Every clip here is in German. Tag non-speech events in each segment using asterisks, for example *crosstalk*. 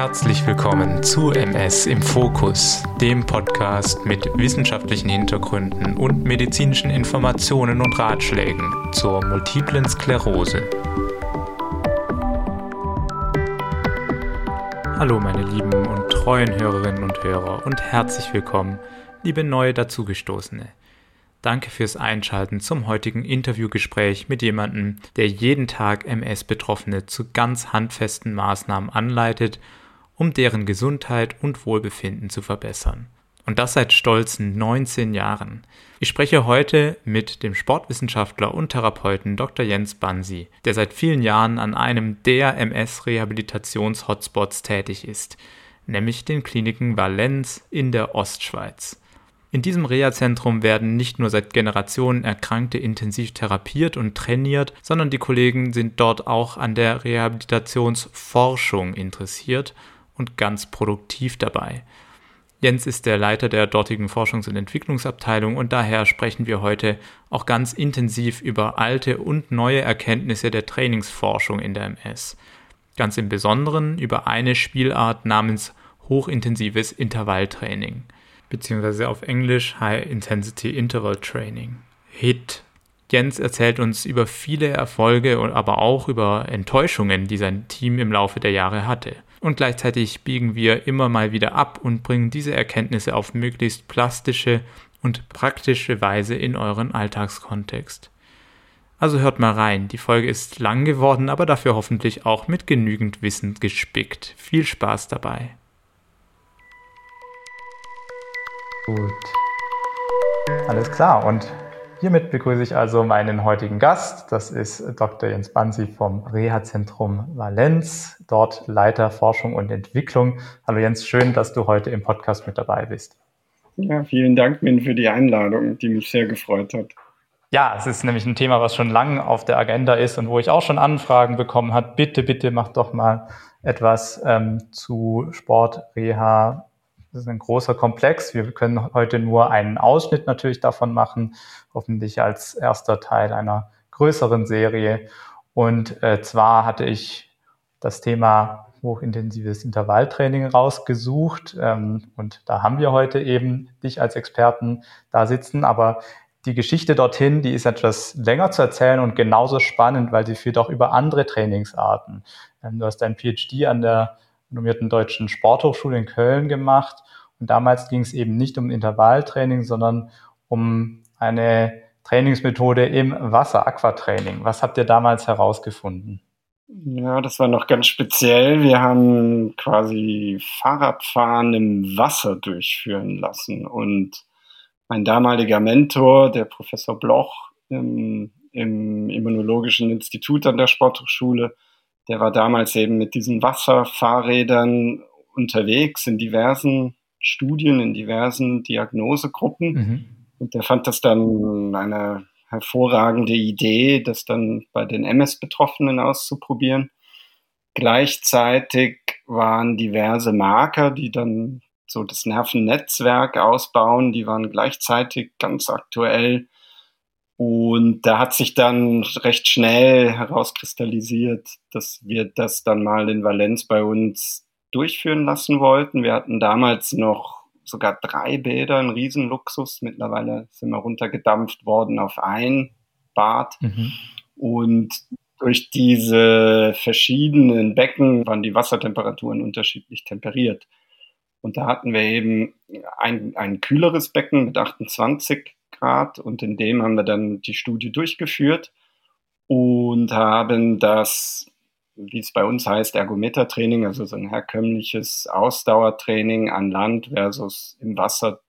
Herzlich willkommen zu MS im Fokus, dem Podcast mit wissenschaftlichen Hintergründen und medizinischen Informationen und Ratschlägen zur multiplen Sklerose. Hallo meine lieben und treuen Hörerinnen und Hörer und herzlich willkommen, liebe neue dazugestoßene. Danke fürs Einschalten zum heutigen Interviewgespräch mit jemandem, der jeden Tag MS-Betroffene zu ganz handfesten Maßnahmen anleitet, um deren Gesundheit und Wohlbefinden zu verbessern. Und das seit stolzen 19 Jahren. Ich spreche heute mit dem Sportwissenschaftler und Therapeuten Dr. Jens Bansi, der seit vielen Jahren an einem der MS-Rehabilitations-Hotspots tätig ist, nämlich den Kliniken Valenz in der Ostschweiz. In diesem Reha-Zentrum werden nicht nur seit Generationen Erkrankte intensiv therapiert und trainiert, sondern die Kollegen sind dort auch an der Rehabilitationsforschung interessiert und ganz produktiv dabei. Jens ist der Leiter der dortigen Forschungs- und Entwicklungsabteilung und daher sprechen wir heute auch ganz intensiv über alte und neue Erkenntnisse der Trainingsforschung in der MS. Ganz im Besonderen über eine Spielart namens hochintensives Intervalltraining beziehungsweise auf Englisch High Intensity Interval Training. HIT. Jens erzählt uns über viele Erfolge und aber auch über Enttäuschungen, die sein Team im Laufe der Jahre hatte. Und gleichzeitig biegen wir immer mal wieder ab und bringen diese Erkenntnisse auf möglichst plastische und praktische Weise in euren Alltagskontext. Also hört mal rein, die Folge ist lang geworden, aber dafür hoffentlich auch mit genügend Wissen gespickt. Viel Spaß dabei. Gut. Alles klar. Und hiermit begrüße ich also meinen heutigen Gast. Das ist Dr. Jens Bansi vom Reha-Zentrum Valenz, dort Leiter Forschung und Entwicklung. Hallo Jens, schön, dass du heute im Podcast mit dabei bist. Ja, vielen Dank, Min, für die Einladung, die mich sehr gefreut hat. Ja, es ist nämlich ein Thema, was schon lange auf der Agenda ist und wo ich auch schon Anfragen bekommen habe. Bitte, bitte mach doch mal etwas ähm, zu Sport, Reha, das ist ein großer Komplex. Wir können heute nur einen Ausschnitt natürlich davon machen, hoffentlich als erster Teil einer größeren Serie. Und äh, zwar hatte ich das Thema hochintensives Intervalltraining rausgesucht. Ähm, und da haben wir heute eben dich als Experten da sitzen. Aber die Geschichte dorthin, die ist etwas länger zu erzählen und genauso spannend, weil sie führt auch über andere Trainingsarten. Ähm, du hast dein PhD an der renommierten Deutschen Sporthochschule in Köln gemacht. Und damals ging es eben nicht um Intervalltraining, sondern um eine Trainingsmethode im Wasser, Aquatraining. Was habt ihr damals herausgefunden? Ja, das war noch ganz speziell. Wir haben quasi Fahrradfahren im Wasser durchführen lassen. Und mein damaliger Mentor, der Professor Bloch im, im Immunologischen Institut an der Sporthochschule, der war damals eben mit diesen Wasserfahrrädern unterwegs in diversen Studien, in diversen Diagnosegruppen. Mhm. Und der fand das dann eine hervorragende Idee, das dann bei den MS-Betroffenen auszuprobieren. Gleichzeitig waren diverse Marker, die dann so das Nervennetzwerk ausbauen, die waren gleichzeitig ganz aktuell und da hat sich dann recht schnell herauskristallisiert, dass wir das dann mal in Valenz bei uns durchführen lassen wollten. Wir hatten damals noch sogar drei Bäder, ein Riesenluxus. Mittlerweile sind wir runtergedampft worden auf ein Bad. Mhm. Und durch diese verschiedenen Becken waren die Wassertemperaturen unterschiedlich temperiert. Und da hatten wir eben ein, ein kühleres Becken mit 28 Grad und in dem haben wir dann die Studie durchgeführt und haben das, wie es bei uns heißt, Ergometertraining, also so ein herkömmliches Ausdauertraining an Land versus im Wasser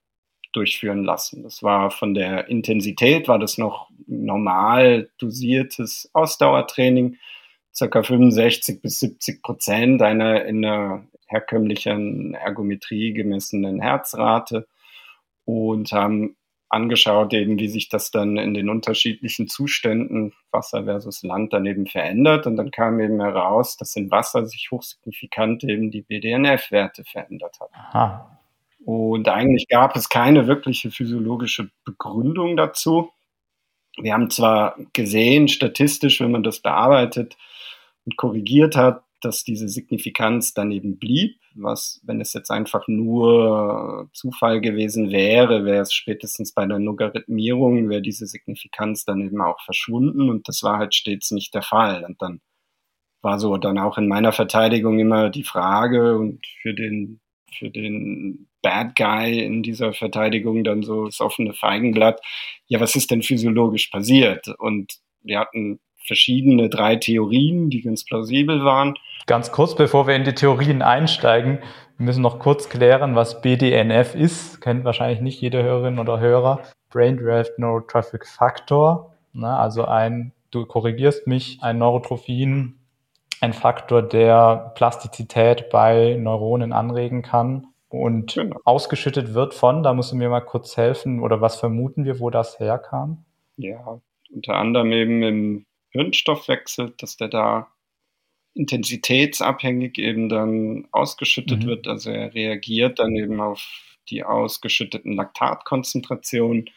durchführen lassen. Das war von der Intensität, war das noch normal dosiertes Ausdauertraining, circa 65 bis 70 Prozent einer in einer herkömmlichen Ergometrie gemessenen Herzrate und haben angeschaut, eben wie sich das dann in den unterschiedlichen Zuständen Wasser versus Land dann eben verändert. Und dann kam eben heraus, dass in Wasser sich hochsignifikant eben die BDNF-Werte verändert haben. Aha. Und eigentlich gab es keine wirkliche physiologische Begründung dazu. Wir haben zwar gesehen, statistisch, wenn man das bearbeitet und korrigiert hat, dass diese Signifikanz dann eben blieb, was, wenn es jetzt einfach nur Zufall gewesen wäre, wäre es spätestens bei der Logarithmierung, wäre diese Signifikanz dann eben auch verschwunden und das war halt stets nicht der Fall. Und dann war so dann auch in meiner Verteidigung immer die Frage und für den, für den Bad Guy in dieser Verteidigung dann so das offene Feigenblatt, ja, was ist denn physiologisch passiert? Und wir hatten verschiedene drei Theorien, die ganz plausibel waren. Ganz kurz, bevor wir in die Theorien einsteigen, wir müssen noch kurz klären, was BDNF ist. Kennt wahrscheinlich nicht jede Hörerin oder Hörer. Brain Derived Neurotrophic Factor. Na, also ein, du korrigierst mich, ein Neurotrophin, ein Faktor, der Plastizität bei Neuronen anregen kann und genau. ausgeschüttet wird von, da musst du mir mal kurz helfen, oder was vermuten wir, wo das herkam? Ja, unter anderem eben im Hirnstoffwechsel, dass der da intensitätsabhängig eben dann ausgeschüttet mhm. wird. Also er reagiert dann eben auf die ausgeschütteten Laktatkonzentrationen.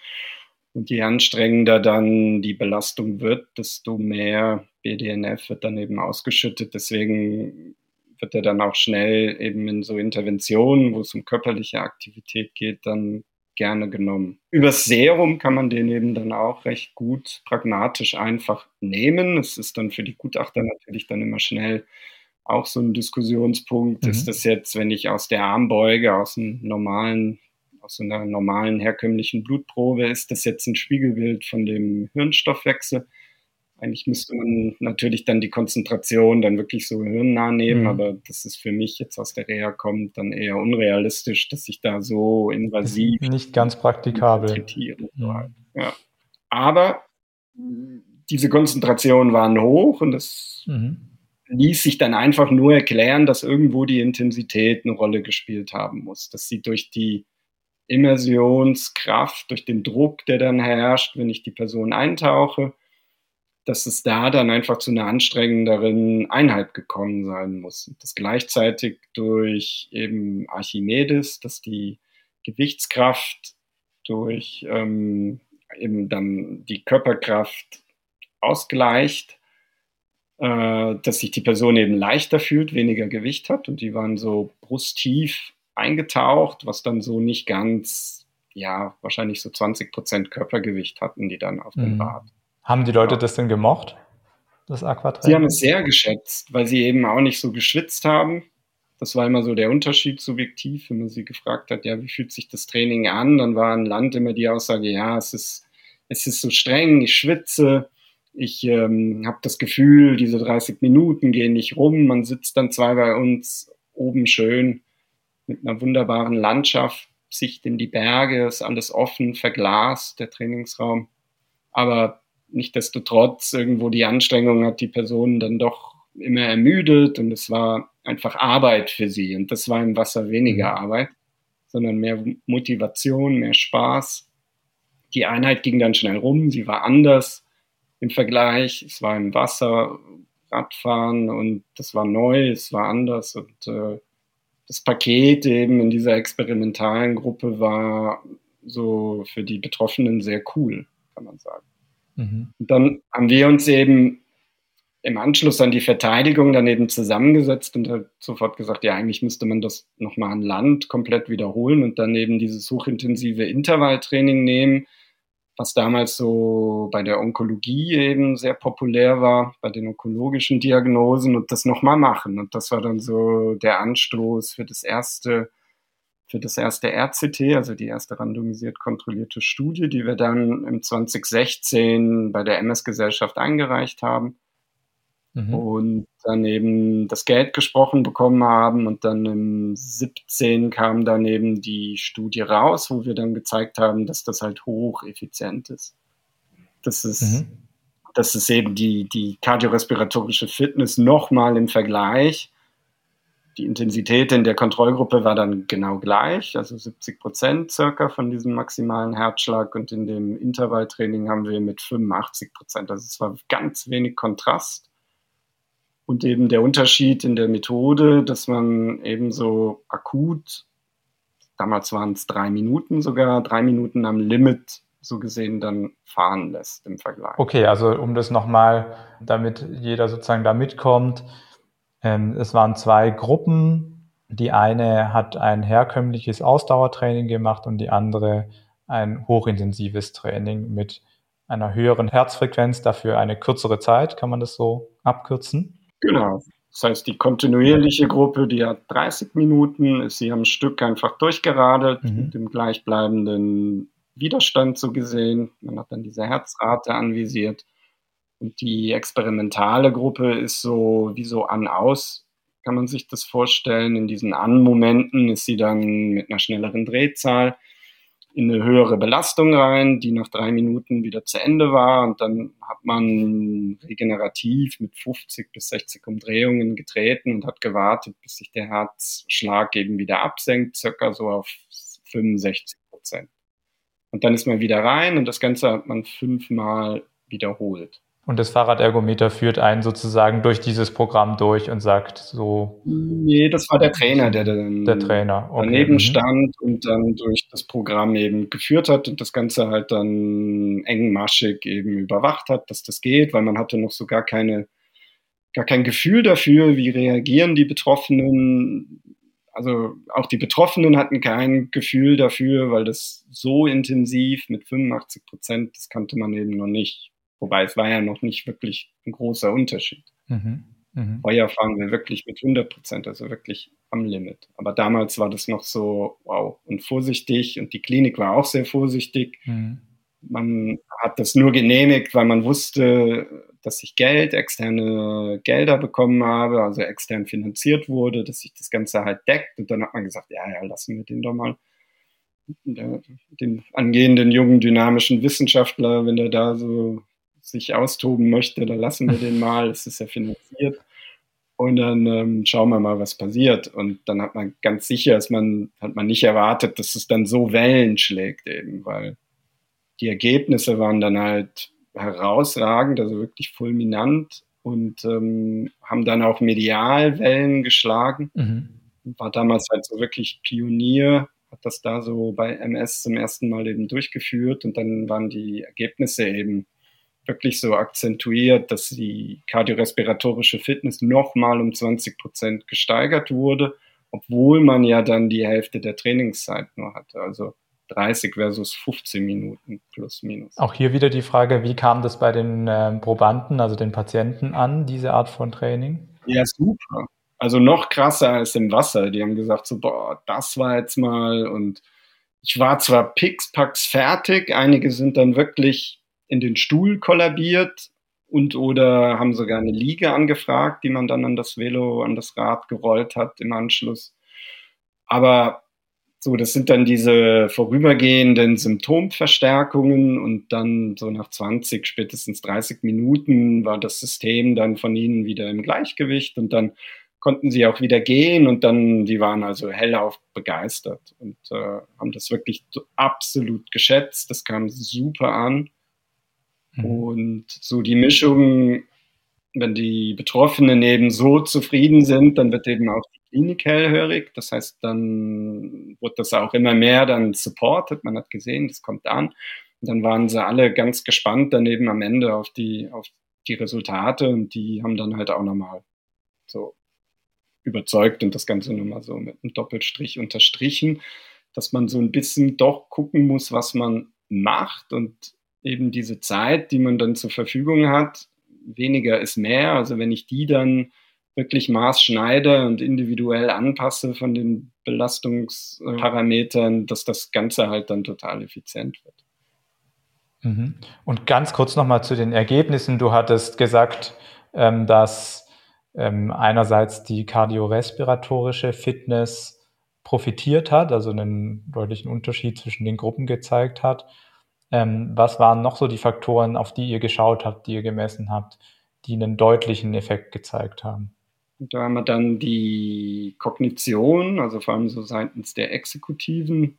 Und je anstrengender dann die Belastung wird, desto mehr BDNF wird dann eben ausgeschüttet. Deswegen wird er dann auch schnell eben in so Interventionen, wo es um körperliche Aktivität geht, dann gerne genommen. Übers Serum kann man den eben dann auch recht gut pragmatisch einfach nehmen. Es ist dann für die Gutachter natürlich dann immer schnell auch so ein Diskussionspunkt. Mhm. Ist das jetzt, wenn ich aus der Armbeuge, aus einem normalen, aus einer normalen herkömmlichen Blutprobe, ist das jetzt ein Spiegelbild von dem Hirnstoffwechsel? Eigentlich müsste man natürlich dann die Konzentration dann wirklich so hirnnah nehmen, mhm. aber das ist für mich jetzt aus der Reha kommt dann eher unrealistisch, dass ich da so invasiv nicht ganz praktikabel. Mhm. Ja. Aber diese Konzentrationen waren hoch und das mhm. ließ sich dann einfach nur erklären, dass irgendwo die Intensität eine Rolle gespielt haben muss, dass sie durch die Immersionskraft, durch den Druck, der dann herrscht, wenn ich die Person eintauche, dass es da dann einfach zu einer anstrengenderen Einheit gekommen sein muss. Und das gleichzeitig durch eben Archimedes, dass die Gewichtskraft durch ähm, eben dann die Körperkraft ausgleicht, äh, dass sich die Person eben leichter fühlt, weniger Gewicht hat und die waren so brusttief eingetaucht, was dann so nicht ganz, ja, wahrscheinlich so 20 Prozent Körpergewicht hatten, die dann auf dem mhm. Rad. Haben die Leute das denn gemocht, das Aquatraining? Sie haben es sehr geschätzt, weil sie eben auch nicht so geschwitzt haben. Das war immer so der Unterschied subjektiv, wenn man sie gefragt hat, ja, wie fühlt sich das Training an? Dann war ein Land immer die Aussage, ja, es ist, es ist so streng, ich schwitze, ich ähm, habe das Gefühl, diese 30 Minuten gehen nicht rum. Man sitzt dann zwei bei uns oben schön mit einer wunderbaren Landschaft, Sicht in die Berge, ist alles offen, verglast, der Trainingsraum. Aber Nichtsdestotrotz irgendwo die Anstrengung hat die Person dann doch immer ermüdet und es war einfach Arbeit für sie. Und das war im Wasser weniger mhm. Arbeit, sondern mehr Motivation, mehr Spaß. Die Einheit ging dann schnell rum, sie war anders im Vergleich. Es war im Wasser Radfahren und das war neu, es war anders und äh, das Paket eben in dieser experimentalen Gruppe war so für die Betroffenen sehr cool, kann man sagen. Mhm. Dann haben wir uns eben im Anschluss an die Verteidigung daneben zusammengesetzt und halt sofort gesagt, ja, eigentlich müsste man das nochmal an Land komplett wiederholen und dann eben dieses hochintensive Intervalltraining nehmen, was damals so bei der Onkologie eben sehr populär war, bei den onkologischen Diagnosen und das nochmal machen. Und das war dann so der Anstoß für das erste für das erste RCT, also die erste randomisiert kontrollierte Studie, die wir dann im 2016 bei der MS-Gesellschaft eingereicht haben. Mhm. Und dann eben das Geld gesprochen bekommen haben und dann im 17 kam dann eben die Studie raus, wo wir dann gezeigt haben, dass das halt hocheffizient ist. Das ist, mhm. das ist eben die, die kardiorespiratorische Fitness nochmal im Vergleich die Intensität in der Kontrollgruppe war dann genau gleich, also 70 Prozent circa von diesem maximalen Herzschlag und in dem Intervalltraining haben wir mit 85 Prozent. Also es war ganz wenig Kontrast. Und eben der Unterschied in der Methode, dass man eben so akut, damals waren es drei Minuten sogar, drei Minuten am Limit so gesehen dann fahren lässt im Vergleich. Okay, also um das nochmal, damit jeder sozusagen da mitkommt, ähm, es waren zwei Gruppen Die eine hat ein herkömmliches Ausdauertraining gemacht und die andere ein hochintensives Training mit einer höheren Herzfrequenz, dafür eine kürzere Zeit, kann man das so abkürzen? Genau. Das heißt, die kontinuierliche Gruppe, die hat 30 Minuten, ist sie am Stück einfach durchgeradelt, mhm. mit dem gleichbleibenden Widerstand so gesehen. Man hat dann diese Herzrate anvisiert. Und die experimentale Gruppe ist so wie so an-aus, kann man sich das vorstellen. In diesen An-Momenten ist sie dann mit einer schnelleren Drehzahl in eine höhere Belastung rein, die nach drei Minuten wieder zu Ende war. Und dann hat man regenerativ mit 50 bis 60 Umdrehungen getreten und hat gewartet, bis sich der Herzschlag eben wieder absenkt, circa so auf 65 Prozent. Und dann ist man wieder rein und das Ganze hat man fünfmal wiederholt. Und das Fahrradergometer führt einen sozusagen durch dieses Programm durch und sagt so. Nee, das war der Trainer, der dann der Trainer. Okay. daneben mhm. stand und dann durch das Programm eben geführt hat und das Ganze halt dann engmaschig eben überwacht hat, dass das geht, weil man hatte noch so gar keine, gar kein Gefühl dafür, wie reagieren die Betroffenen. Also auch die Betroffenen hatten kein Gefühl dafür, weil das so intensiv mit 85 Prozent, das kannte man eben noch nicht. Wobei es war ja noch nicht wirklich ein großer Unterschied. Mhm. Mhm. Heuer fahren wir wirklich mit 100 Prozent, also wirklich am Limit. Aber damals war das noch so, wow, und vorsichtig und die Klinik war auch sehr vorsichtig. Mhm. Man hat das nur genehmigt, weil man wusste, dass ich Geld, externe Gelder bekommen habe, also extern finanziert wurde, dass sich das Ganze halt deckt. Und dann hat man gesagt, ja, ja, lassen wir den doch mal. Den angehenden jungen dynamischen Wissenschaftler, wenn der da so sich austoben möchte, dann lassen wir den mal, es ist ja finanziert. Und dann ähm, schauen wir mal, was passiert. Und dann hat man ganz sicher, dass man, hat man nicht erwartet, dass es dann so Wellen schlägt eben, weil die Ergebnisse waren dann halt herausragend, also wirklich fulminant und ähm, haben dann auch medial Wellen geschlagen. Mhm. War damals halt so wirklich Pionier, hat das da so bei MS zum ersten Mal eben durchgeführt und dann waren die Ergebnisse eben wirklich so akzentuiert, dass die kardiorespiratorische Fitness nochmal um 20 Prozent gesteigert wurde, obwohl man ja dann die Hälfte der Trainingszeit nur hatte. Also 30 versus 15 Minuten plus minus. Auch hier wieder die Frage, wie kam das bei den äh, Probanden, also den Patienten an, diese Art von Training? Ja, super. Also noch krasser als im Wasser. Die haben gesagt, so, boah, das war jetzt mal und ich war zwar pix-pax fertig, einige sind dann wirklich in den Stuhl kollabiert und oder haben sogar eine Liege angefragt, die man dann an das Velo, an das Rad gerollt hat im Anschluss. Aber so, das sind dann diese vorübergehenden Symptomverstärkungen und dann so nach 20, spätestens 30 Minuten war das System dann von ihnen wieder im Gleichgewicht und dann konnten sie auch wieder gehen und dann, die waren also hellauf begeistert und äh, haben das wirklich absolut geschätzt. Das kam super an. Mhm. Und so die Mischung, wenn die Betroffenen eben so zufrieden sind, dann wird eben auch die Klinik hellhörig. Das heißt, dann wird das auch immer mehr dann supported. Man hat gesehen, das kommt an. Und dann waren sie alle ganz gespannt daneben am Ende auf die, auf die Resultate und die haben dann halt auch nochmal so überzeugt und das Ganze nochmal so mit einem Doppelstrich unterstrichen, dass man so ein bisschen doch gucken muss, was man macht und eben diese Zeit, die man dann zur Verfügung hat, weniger ist mehr. Also wenn ich die dann wirklich maßschneide und individuell anpasse von den Belastungsparametern, dass das Ganze halt dann total effizient wird. Mhm. Und ganz kurz nochmal zu den Ergebnissen. Du hattest gesagt, ähm, dass ähm, einerseits die kardiorespiratorische Fitness profitiert hat, also einen deutlichen Unterschied zwischen den Gruppen gezeigt hat ähm, was waren noch so die Faktoren, auf die ihr geschaut habt, die ihr gemessen habt, die einen deutlichen Effekt gezeigt haben? Da haben wir dann die Kognition, also vor allem so seitens der exekutiven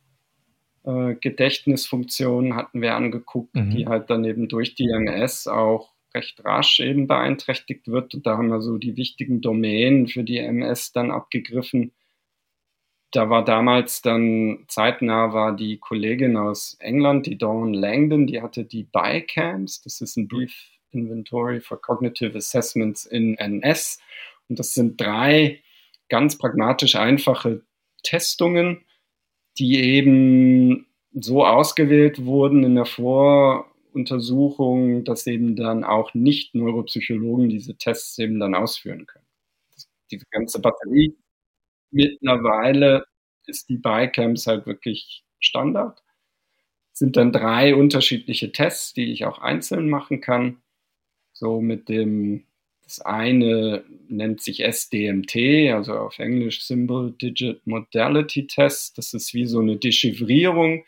äh, Gedächtnisfunktion hatten wir angeguckt, mhm. die halt dann eben durch die MS auch recht rasch eben beeinträchtigt wird. Und da haben wir so die wichtigen Domänen für die MS dann abgegriffen, da war damals dann zeitnah war die Kollegin aus England, die Dawn Langdon, die hatte die BICAMS, das ist ein Brief Inventory for Cognitive Assessments in NS. Und das sind drei ganz pragmatisch einfache Testungen, die eben so ausgewählt wurden in der Voruntersuchung, dass eben dann auch nicht Neuropsychologen diese Tests eben dann ausführen können. Diese ganze Batterie mittlerweile ist die Bicamps halt wirklich Standard. Es sind dann drei unterschiedliche Tests, die ich auch einzeln machen kann. So mit dem, das eine nennt sich SDMT, also auf Englisch Symbol Digit Modality Test. Das ist wie so eine Dechiffrierung.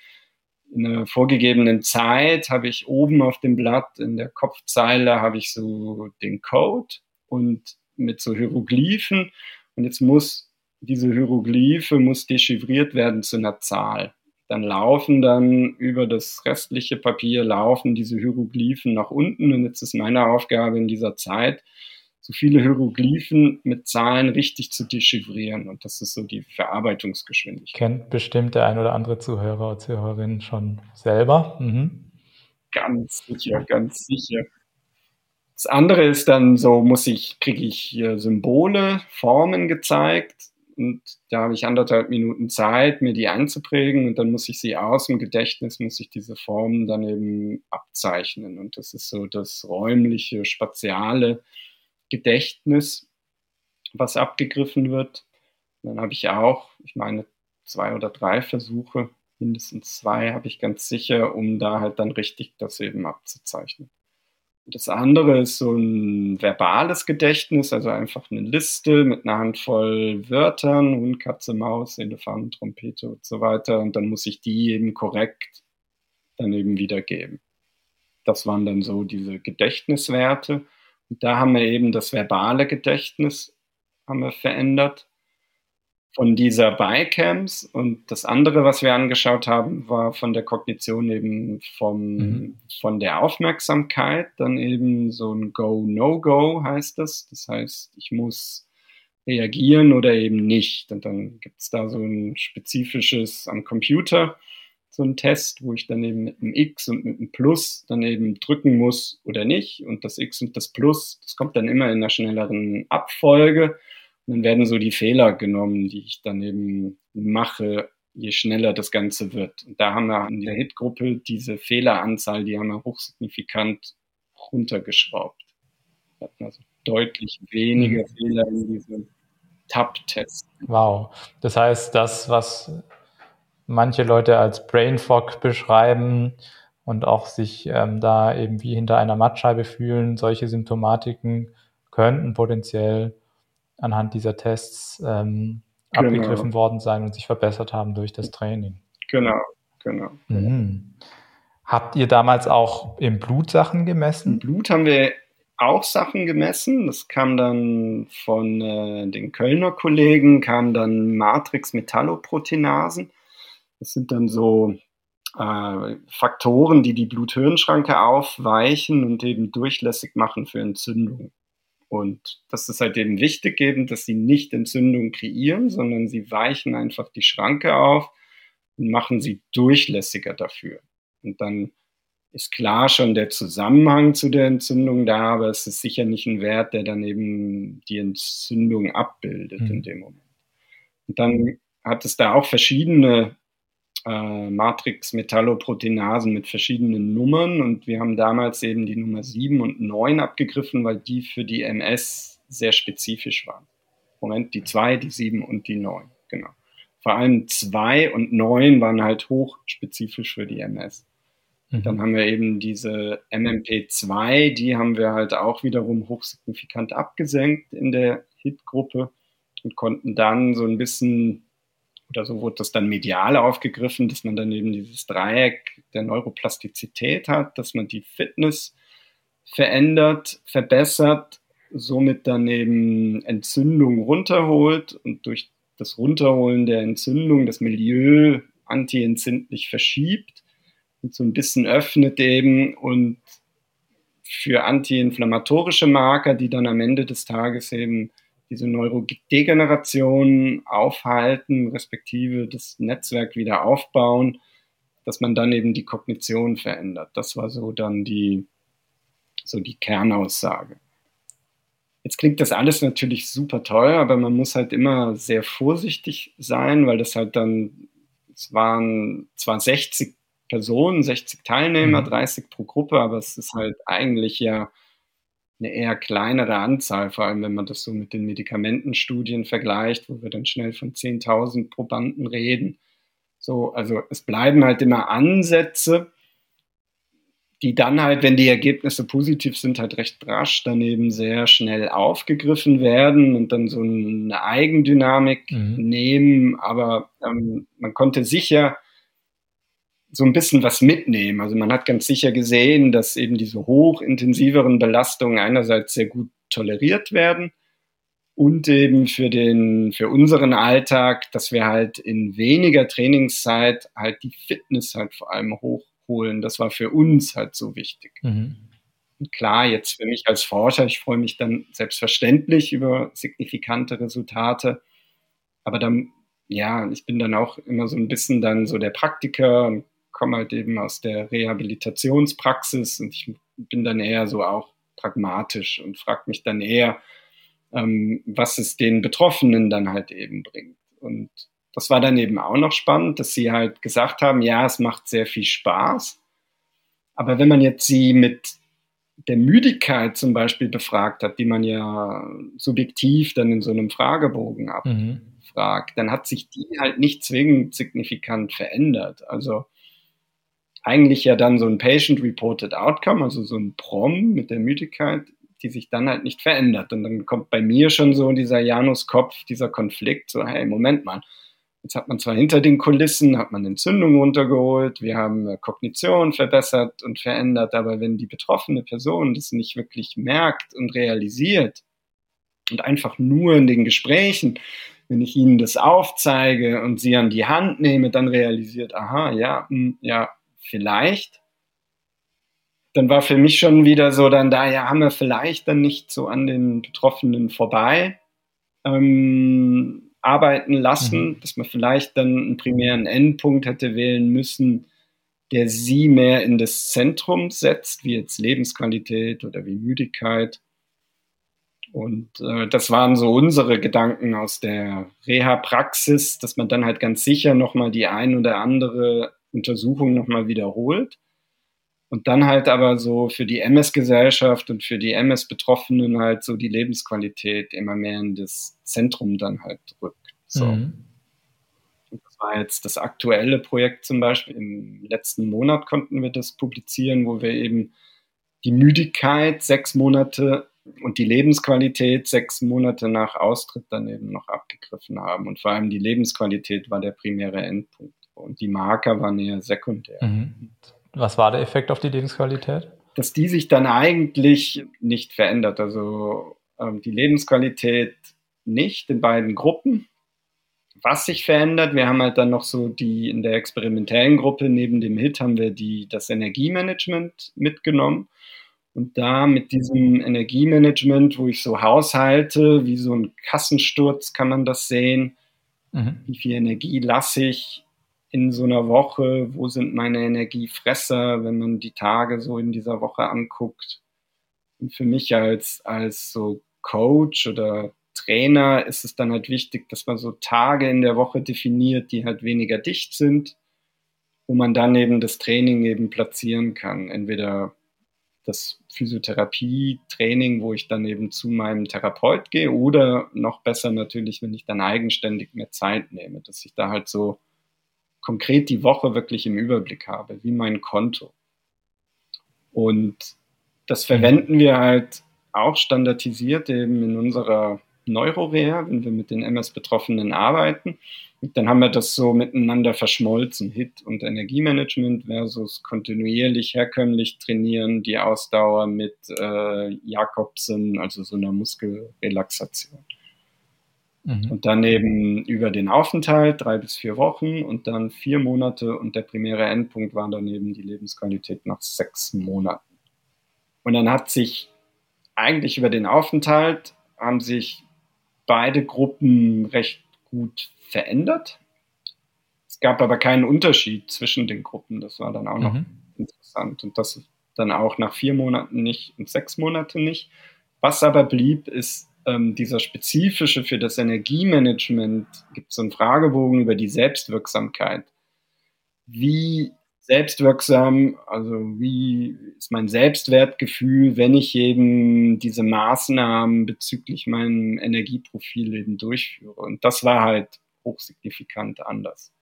In einer vorgegebenen Zeit habe ich oben auf dem Blatt in der Kopfzeile habe ich so den Code und mit so Hieroglyphen. Und jetzt muss diese Hieroglyphe muss dechiffriert werden zu einer Zahl. Dann laufen dann über das restliche Papier laufen diese Hieroglyphen nach unten. Und jetzt ist meine Aufgabe in dieser Zeit, so viele Hieroglyphen mit Zahlen richtig zu dechiffrieren. Und das ist so die Verarbeitungsgeschwindigkeit. Kennt bestimmt der ein oder andere Zuhörer oder Zuhörerin schon selber. Mhm. Ganz sicher, ganz sicher. Das andere ist dann so, muss ich, kriege ich hier Symbole, Formen gezeigt und da habe ich anderthalb Minuten Zeit, mir die einzuprägen und dann muss ich sie aus dem Gedächtnis, muss ich diese Formen dann eben abzeichnen. Und das ist so das räumliche, spatiale Gedächtnis, was abgegriffen wird. Und dann habe ich auch, ich meine, zwei oder drei Versuche, mindestens zwei habe ich ganz sicher, um da halt dann richtig das eben abzuzeichnen. Das andere ist so ein verbales Gedächtnis, also einfach eine Liste mit einer Handvoll Wörtern, Hund, Katze, Maus, Elefant, Trompete und so weiter. Und dann muss ich die eben korrekt dann eben wiedergeben. Das waren dann so diese Gedächtniswerte. Und da haben wir eben das verbale Gedächtnis haben wir verändert von dieser Bicams und das andere, was wir angeschaut haben, war von der Kognition eben vom, mhm. von der Aufmerksamkeit, dann eben so ein Go-No-Go heißt das. Das heißt, ich muss reagieren oder eben nicht. Und dann gibt es da so ein spezifisches am Computer, so ein Test, wo ich dann eben mit einem X und mit einem Plus dann eben drücken muss oder nicht. Und das X und das Plus, das kommt dann immer in einer schnelleren Abfolge. Dann werden so die Fehler genommen, die ich dann eben mache, je schneller das Ganze wird. Und da haben wir in der Hitgruppe diese Fehleranzahl, die haben wir hochsignifikant runtergeschraubt. Wir hatten also deutlich weniger mhm. Fehler in diesem Tab-Test. Wow. Das heißt, das, was manche Leute als Brain Fog beschreiben und auch sich ähm, da eben wie hinter einer Mattscheibe fühlen, solche Symptomatiken könnten potenziell anhand dieser Tests ähm, genau. abgegriffen worden sein und sich verbessert haben durch das Training. Genau, genau. Mhm. Habt ihr damals auch im Blut Sachen gemessen? Im Blut haben wir auch Sachen gemessen. Das kam dann von äh, den Kölner Kollegen, kam dann Matrix-Metalloproteinasen. Das sind dann so äh, Faktoren, die die Blut-Hirn-Schranke aufweichen und eben durchlässig machen für Entzündungen. Und das ist halt eben wichtig, eben, dass sie nicht Entzündung kreieren, sondern sie weichen einfach die Schranke auf und machen sie durchlässiger dafür. Und dann ist klar schon der Zusammenhang zu der Entzündung da, aber es ist sicher nicht ein Wert, der dann eben die Entzündung abbildet mhm. in dem Moment. Und dann hat es da auch verschiedene äh, Matrix-Metalloproteinasen mit verschiedenen Nummern und wir haben damals eben die Nummer 7 und 9 abgegriffen, weil die für die MS sehr spezifisch waren. Moment, die 2, die 7 und die 9, genau. Vor allem 2 und 9 waren halt hochspezifisch für die MS. Mhm. Dann haben wir eben diese MMP2, die haben wir halt auch wiederum hochsignifikant abgesenkt in der HIT-Gruppe und konnten dann so ein bisschen oder so wurde das dann medial aufgegriffen, dass man dann eben dieses Dreieck der Neuroplastizität hat, dass man die Fitness verändert, verbessert, somit dann eben Entzündung runterholt und durch das Runterholen der Entzündung das Milieu antientzündlich verschiebt und so ein bisschen öffnet eben und für antiinflammatorische Marker, die dann am Ende des Tages eben diese Neurodegeneration aufhalten, respektive das Netzwerk wieder aufbauen, dass man dann eben die Kognition verändert. Das war so dann die, so die Kernaussage. Jetzt klingt das alles natürlich super toll, aber man muss halt immer sehr vorsichtig sein, weil das halt dann, es waren zwar 60 Personen, 60 Teilnehmer, mhm. 30 pro Gruppe, aber es ist halt eigentlich ja eine eher kleinere Anzahl, vor allem wenn man das so mit den Medikamentenstudien vergleicht, wo wir dann schnell von 10.000 Probanden reden. So, also es bleiben halt immer Ansätze, die dann halt, wenn die Ergebnisse positiv sind, halt recht rasch daneben sehr schnell aufgegriffen werden und dann so eine Eigendynamik mhm. nehmen. Aber ähm, man konnte sicher so ein bisschen was mitnehmen. Also man hat ganz sicher gesehen, dass eben diese hochintensiveren Belastungen einerseits sehr gut toleriert werden und eben für den, für unseren Alltag, dass wir halt in weniger Trainingszeit halt die Fitness halt vor allem hochholen. Das war für uns halt so wichtig. Mhm. Und klar, jetzt für mich als Forscher, ich freue mich dann selbstverständlich über signifikante Resultate. Aber dann, ja, ich bin dann auch immer so ein bisschen dann so der Praktiker und komme halt eben aus der Rehabilitationspraxis und ich bin dann eher so auch pragmatisch und frage mich dann eher, ähm, was es den Betroffenen dann halt eben bringt. Und das war dann eben auch noch spannend, dass sie halt gesagt haben, ja, es macht sehr viel Spaß. Aber wenn man jetzt sie mit der Müdigkeit zum Beispiel befragt hat, die man ja subjektiv dann in so einem Fragebogen abfragt, mhm. dann hat sich die halt nicht zwingend signifikant verändert. Also eigentlich ja dann so ein Patient-Reported Outcome, also so ein PROM mit der Müdigkeit, die sich dann halt nicht verändert. Und dann kommt bei mir schon so dieser Januskopf, dieser Konflikt, so, hey, Moment mal, jetzt hat man zwar hinter den Kulissen, hat man Entzündung runtergeholt, wir haben äh, Kognition verbessert und verändert, aber wenn die betroffene Person das nicht wirklich merkt und realisiert und einfach nur in den Gesprächen, wenn ich ihnen das aufzeige und sie an die Hand nehme, dann realisiert, aha, ja, mh, hm, ja, vielleicht. Dann war für mich schon wieder so, dann da, ja, haben wir vielleicht dann nicht so an den Betroffenen vorbei ähm, arbeiten lassen, mhm. dass man vielleicht dann einen primären Endpunkt hätte wählen müssen, der sie mehr in das Zentrum setzt, wie jetzt Lebensqualität oder wie Müdigkeit. Und äh, das waren so unsere Gedanken aus der Reha-Praxis, dass man dann halt ganz sicher nochmal die ein oder andere Untersuchung nochmal wiederholt. Und dann halt aber so für die MS-Gesellschaft und für die MS-Betroffenen halt so die Lebensqualität immer mehr in das Zentrum dann halt rückt. So. Mhm. Das war jetzt das aktuelle Projekt zum Beispiel. Im letzten Monat konnten wir das publizieren, wo wir eben die Müdigkeit sechs Monate und die Lebensqualität sechs Monate nach Austritt dann eben noch abgegriffen haben. Und vor allem die Lebensqualität war der primäre Endpunkt und die Marker waren eher sekundär. Mhm. Was war der Effekt auf die Lebensqualität? Dass die sich dann eigentlich nicht verändert. Also ähm, die Lebensqualität nicht in beiden Gruppen. Was sich verändert, wir haben halt dann noch so die in der experimentellen Gruppe neben dem HIT haben wir die, das Energiemanagement mitgenommen. Und da mit diesem Energiemanagement, wo ich so haushalte, wie so ein Kassensturz kann man das sehen. Mhm. Wie viel Energie lasse ich in so einer Woche, wo sind meine Energiefresser, wenn man die Tage so in dieser Woche anguckt. Und für mich als, als so Coach oder Trainer ist es dann halt wichtig, dass man so Tage in der Woche definiert, die halt weniger dicht sind, wo man dann eben das Training eben platzieren kann. Entweder das Physiotherapie-Training, wo ich dann eben zu meinem Therapeut gehe, oder noch besser natürlich, wenn ich dann eigenständig mehr Zeit nehme, dass ich da halt so konkret die Woche wirklich im Überblick habe, wie mein Konto. Und das verwenden wir halt auch standardisiert eben in unserer Neuroreha, wenn wir mit den MS-Betroffenen arbeiten. Und dann haben wir das so miteinander verschmolzen, HIT und Energiemanagement versus kontinuierlich herkömmlich trainieren, die Ausdauer mit äh, Jakobsen, also so einer Muskelrelaxation. Mhm. Und dann eben über den Aufenthalt, drei bis vier Wochen und dann vier Monate und der primäre Endpunkt war dann eben die Lebensqualität nach sechs Monaten. Und dann hat sich eigentlich über den Aufenthalt haben sich beide Gruppen recht gut verändert. Es gab aber keinen Unterschied zwischen den Gruppen. Das war dann auch noch mhm. interessant. Und das dann auch nach vier Monaten nicht und sechs Monate nicht. Was aber blieb, ist ähm, dieser spezifische für das Energiemanagement, gibt es einen Fragebogen über die Selbstwirksamkeit. Wie selbstwirksam, also wie ist mein Selbstwertgefühl, wenn ich eben diese Maßnahmen bezüglich meinem Energieprofil eben durchführe. Und das war halt hochsignifikant anders.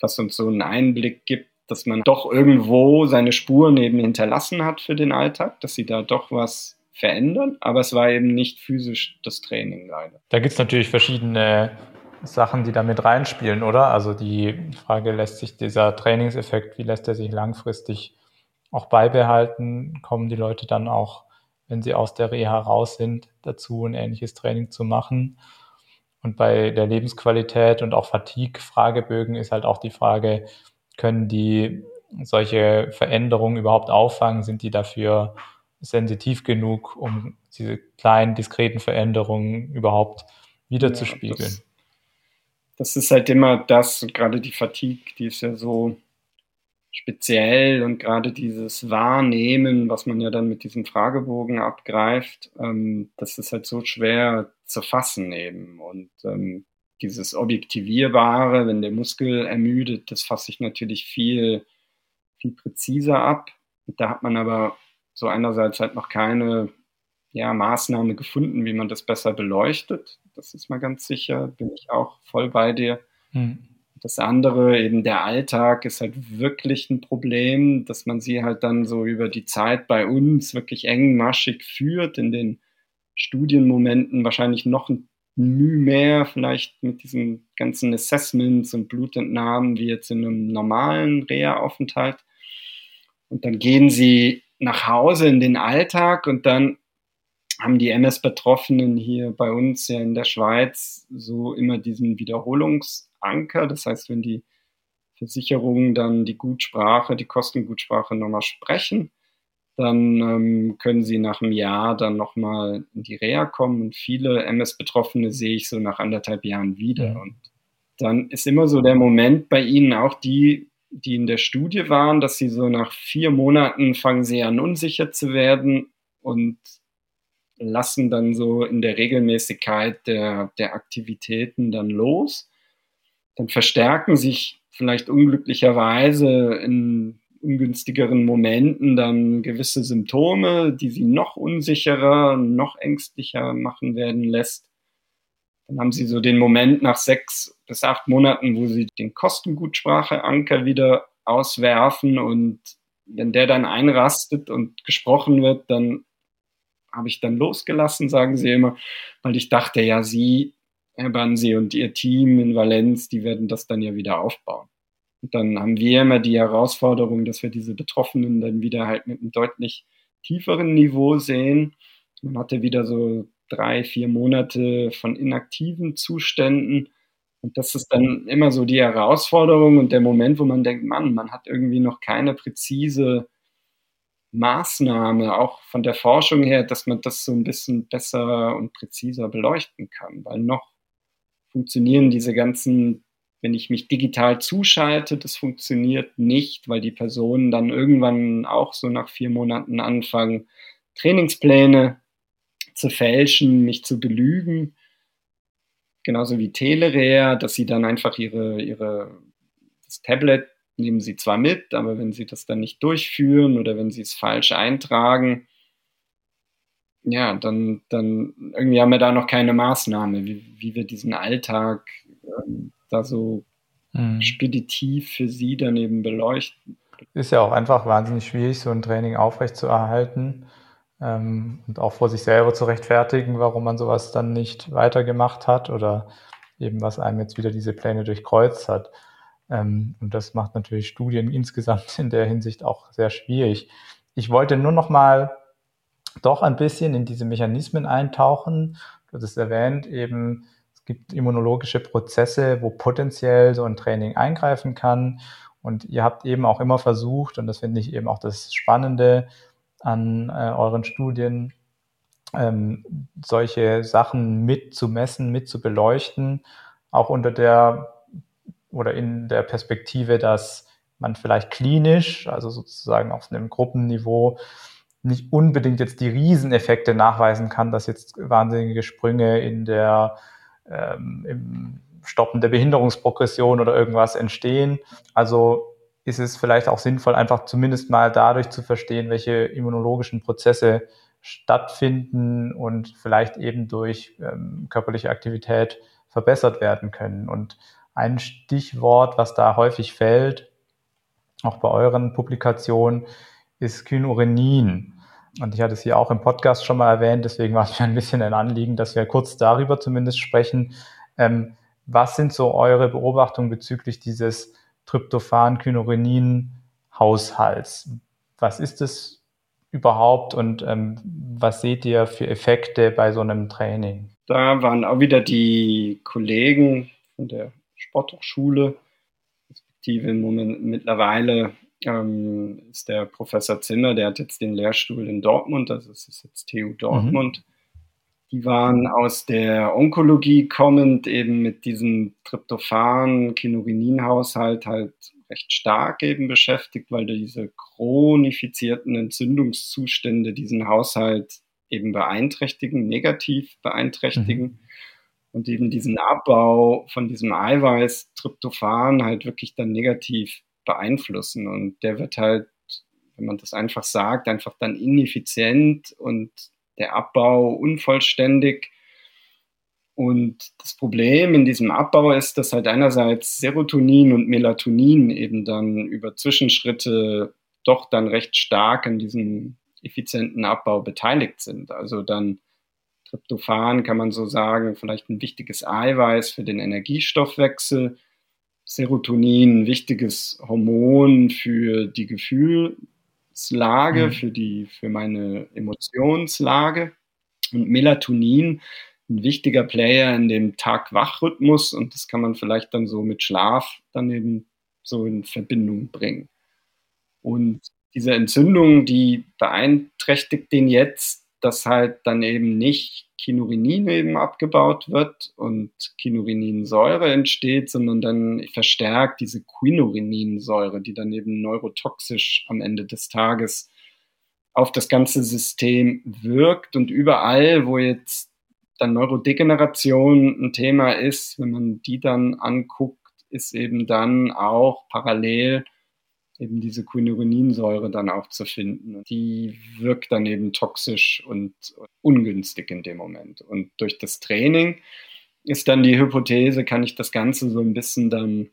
Was uns so einen Einblick gibt, dass man doch irgendwo seine Spuren eben hinterlassen hat für den Alltag, dass sie da doch was verändern, aber es war eben nicht physisch das Training leider. Da gibt es natürlich verschiedene Sachen, die da mit reinspielen, oder? Also die Frage, lässt sich dieser Trainingseffekt, wie lässt er sich langfristig auch beibehalten? Kommen die Leute dann auch, wenn sie aus der Reha raus sind, dazu, ein ähnliches Training zu machen? Und bei der Lebensqualität und auch Fatigue-Fragebögen ist halt auch die Frage, können die solche Veränderungen überhaupt auffangen? Sind die dafür sensitiv genug, um diese kleinen, diskreten Veränderungen überhaupt wiederzuspiegeln? Ja, das, das ist halt immer das, gerade die Fatigue, die ist ja so speziell und gerade dieses Wahrnehmen, was man ja dann mit diesem Fragebogen abgreift, ähm, das ist halt so schwer zu fassen eben. Und ähm, dieses Objektivierbare, wenn der Muskel ermüdet, das fasse ich natürlich viel, viel präziser ab. Und da hat man aber so einerseits halt noch keine ja, Maßnahme gefunden, wie man das besser beleuchtet. Das ist mal ganz sicher, bin ich auch voll bei dir. Mhm. Das andere, eben der Alltag, ist halt wirklich ein Problem, dass man sie halt dann so über die Zeit bei uns wirklich engmaschig führt, in den Studienmomenten wahrscheinlich noch ein Mühe mehr, vielleicht mit diesen ganzen Assessments und Blutentnahmen wie jetzt in einem normalen Reha-Aufenthalt. Und dann gehen sie nach Hause in den Alltag und dann haben die MS-Betroffenen hier bei uns ja in der Schweiz so immer diesen Wiederholungsanker. Das heißt, wenn die Versicherungen dann die Gutsprache, die Kostengutsprache nochmal sprechen, dann ähm, können sie nach einem Jahr dann nochmal in die Reha kommen. Und viele MS-Betroffene sehe ich so nach anderthalb Jahren wieder. Und dann ist immer so der Moment bei ihnen auch die, die in der Studie waren, dass sie so nach vier Monaten fangen sie an unsicher zu werden und lassen dann so in der Regelmäßigkeit der, der Aktivitäten dann los. Dann verstärken sich vielleicht unglücklicherweise in ungünstigeren Momenten dann gewisse Symptome, die sie noch unsicherer, noch ängstlicher machen werden lässt. Dann haben sie so den Moment nach sechs bis acht Monaten, wo sie den Kostengutsprache-Anker wieder auswerfen und wenn der dann einrastet und gesprochen wird, dann habe ich dann losgelassen, sagen sie immer, weil ich dachte, ja, Sie, Herr Bansi und Ihr Team in Valenz, die werden das dann ja wieder aufbauen. Und dann haben wir immer die Herausforderung, dass wir diese Betroffenen dann wieder halt mit einem deutlich tieferen Niveau sehen. Man hatte wieder so drei, vier Monate von inaktiven Zuständen. Und das ist dann immer so die Herausforderung und der Moment, wo man denkt, Mann, man hat irgendwie noch keine präzise Maßnahme, auch von der Forschung her, dass man das so ein bisschen besser und präziser beleuchten kann, weil noch funktionieren diese ganzen wenn ich mich digital zuschalte, das funktioniert nicht, weil die Personen dann irgendwann auch so nach vier Monaten anfangen, Trainingspläne zu fälschen, mich zu belügen. Genauso wie Telerea, dass sie dann einfach ihre, ihre, das Tablet nehmen sie zwar mit, aber wenn sie das dann nicht durchführen oder wenn sie es falsch eintragen, ja, dann, dann irgendwie haben wir da noch keine Maßnahme, wie, wie wir diesen Alltag ähm, da so mhm. speditiv für sie daneben beleuchten. Ist ja auch einfach wahnsinnig schwierig, so ein Training aufrechtzuerhalten ähm, und auch vor sich selber zu rechtfertigen, warum man sowas dann nicht weitergemacht hat oder eben was einem jetzt wieder diese Pläne durchkreuzt hat. Ähm, und das macht natürlich Studien *laughs* insgesamt in der Hinsicht auch sehr schwierig. Ich wollte nur noch mal doch ein bisschen in diese Mechanismen eintauchen. Du hast es erwähnt, eben gibt immunologische Prozesse, wo potenziell so ein Training eingreifen kann. Und ihr habt eben auch immer versucht, und das finde ich eben auch das Spannende an äh, euren Studien, ähm, solche Sachen mit zu messen, mit zu beleuchten, auch unter der oder in der Perspektive, dass man vielleicht klinisch, also sozusagen auf einem Gruppenniveau, nicht unbedingt jetzt die Rieseneffekte nachweisen kann, dass jetzt wahnsinnige Sprünge in der ähm, im Stoppen der Behinderungsprogression oder irgendwas entstehen. Also ist es vielleicht auch sinnvoll, einfach zumindest mal dadurch zu verstehen, welche immunologischen Prozesse stattfinden und vielleicht eben durch ähm, körperliche Aktivität verbessert werden können. Und ein Stichwort, was da häufig fällt, auch bei euren Publikationen, ist Kynurenin. Und ich hatte es hier auch im Podcast schon mal erwähnt, deswegen war es mir ein bisschen ein Anliegen, dass wir kurz darüber zumindest sprechen. Ähm, was sind so eure Beobachtungen bezüglich dieses Tryptophan-Kynurenin-Haushalts? Was ist es überhaupt und ähm, was seht ihr für Effekte bei so einem Training? Da waren auch wieder die Kollegen von der Sporthochschule, respektive Moment mittlerweile ähm, ist der Professor Zimmer, der hat jetzt den Lehrstuhl in Dortmund, also es ist jetzt TU Dortmund. Mhm. Die waren aus der Onkologie kommend eben mit diesem Tryptophan-Kinurinin-Haushalt halt recht stark eben beschäftigt, weil diese chronifizierten Entzündungszustände diesen Haushalt eben beeinträchtigen, negativ beeinträchtigen. Mhm. Und eben diesen Abbau von diesem Eiweiß, Tryptophan, halt wirklich dann negativ beeinflussen. Und der wird halt, wenn man das einfach sagt, einfach dann ineffizient und der Abbau unvollständig. Und das Problem in diesem Abbau ist, dass halt einerseits Serotonin und Melatonin eben dann über Zwischenschritte doch dann recht stark an diesem effizienten Abbau beteiligt sind. Also dann Tryptophan kann man so sagen, vielleicht ein wichtiges Eiweiß für den Energiestoffwechsel. Serotonin, ein wichtiges Hormon für die Gefühlslage, mhm. für, die, für meine Emotionslage. Und Melatonin, ein wichtiger Player in dem Tag-Wach-Rhythmus. Und das kann man vielleicht dann so mit Schlaf dann eben so in Verbindung bringen. Und diese Entzündung, die beeinträchtigt den jetzt dass halt dann eben nicht Kinurinin eben abgebaut wird und Kinurininsäure entsteht, sondern dann verstärkt diese Quinurininsäure, die dann eben neurotoxisch am Ende des Tages auf das ganze System wirkt. Und überall, wo jetzt dann Neurodegeneration ein Thema ist, wenn man die dann anguckt, ist eben dann auch parallel eben diese Quinurininsäure dann auch zu finden. Die wirkt dann eben toxisch und ungünstig in dem Moment. Und durch das Training ist dann die Hypothese, kann ich das Ganze so ein bisschen dann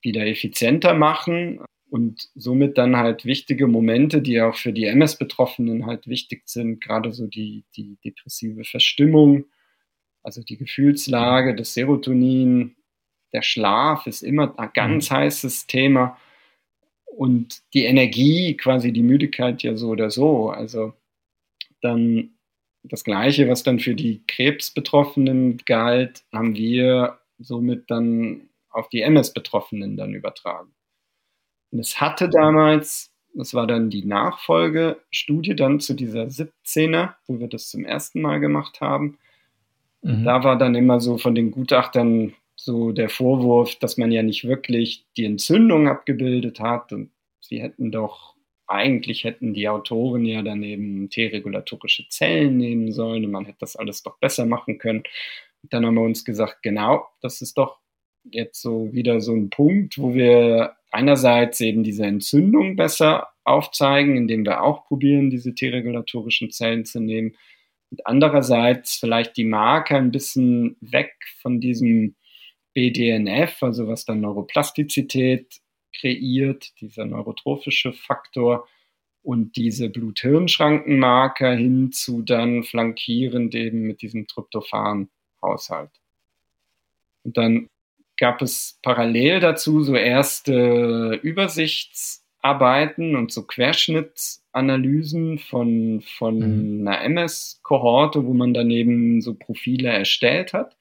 wieder effizienter machen und somit dann halt wichtige Momente, die auch für die MS-Betroffenen halt wichtig sind, gerade so die, die depressive Verstimmung, also die Gefühlslage, das Serotonin, der Schlaf ist immer ein ganz mhm. heißes Thema und die Energie, quasi die Müdigkeit ja so oder so. Also dann das Gleiche, was dann für die Krebsbetroffenen galt, haben wir somit dann auf die MS-Betroffenen dann übertragen. Und es hatte damals, das war dann die Nachfolgestudie dann zu dieser 17er, wo wir das zum ersten Mal gemacht haben. Mhm. Da war dann immer so von den Gutachtern so der Vorwurf, dass man ja nicht wirklich die Entzündung abgebildet hat und sie hätten doch, eigentlich hätten die Autoren ja daneben T-regulatorische Zellen nehmen sollen und man hätte das alles doch besser machen können. Und dann haben wir uns gesagt, genau, das ist doch jetzt so wieder so ein Punkt, wo wir einerseits eben diese Entzündung besser aufzeigen, indem wir auch probieren, diese T-regulatorischen Zellen zu nehmen. Und andererseits vielleicht die Marke ein bisschen weg von diesem BDNF, also was dann Neuroplastizität kreiert, dieser neurotrophische Faktor und diese Blut-Hirn-Schrankenmarker hin zu dann flankierend eben mit diesem Tryptophan-Haushalt. Und dann gab es parallel dazu so erste Übersichtsarbeiten und so Querschnittsanalysen von, von mhm. einer MS-Kohorte, wo man dann eben so Profile erstellt hat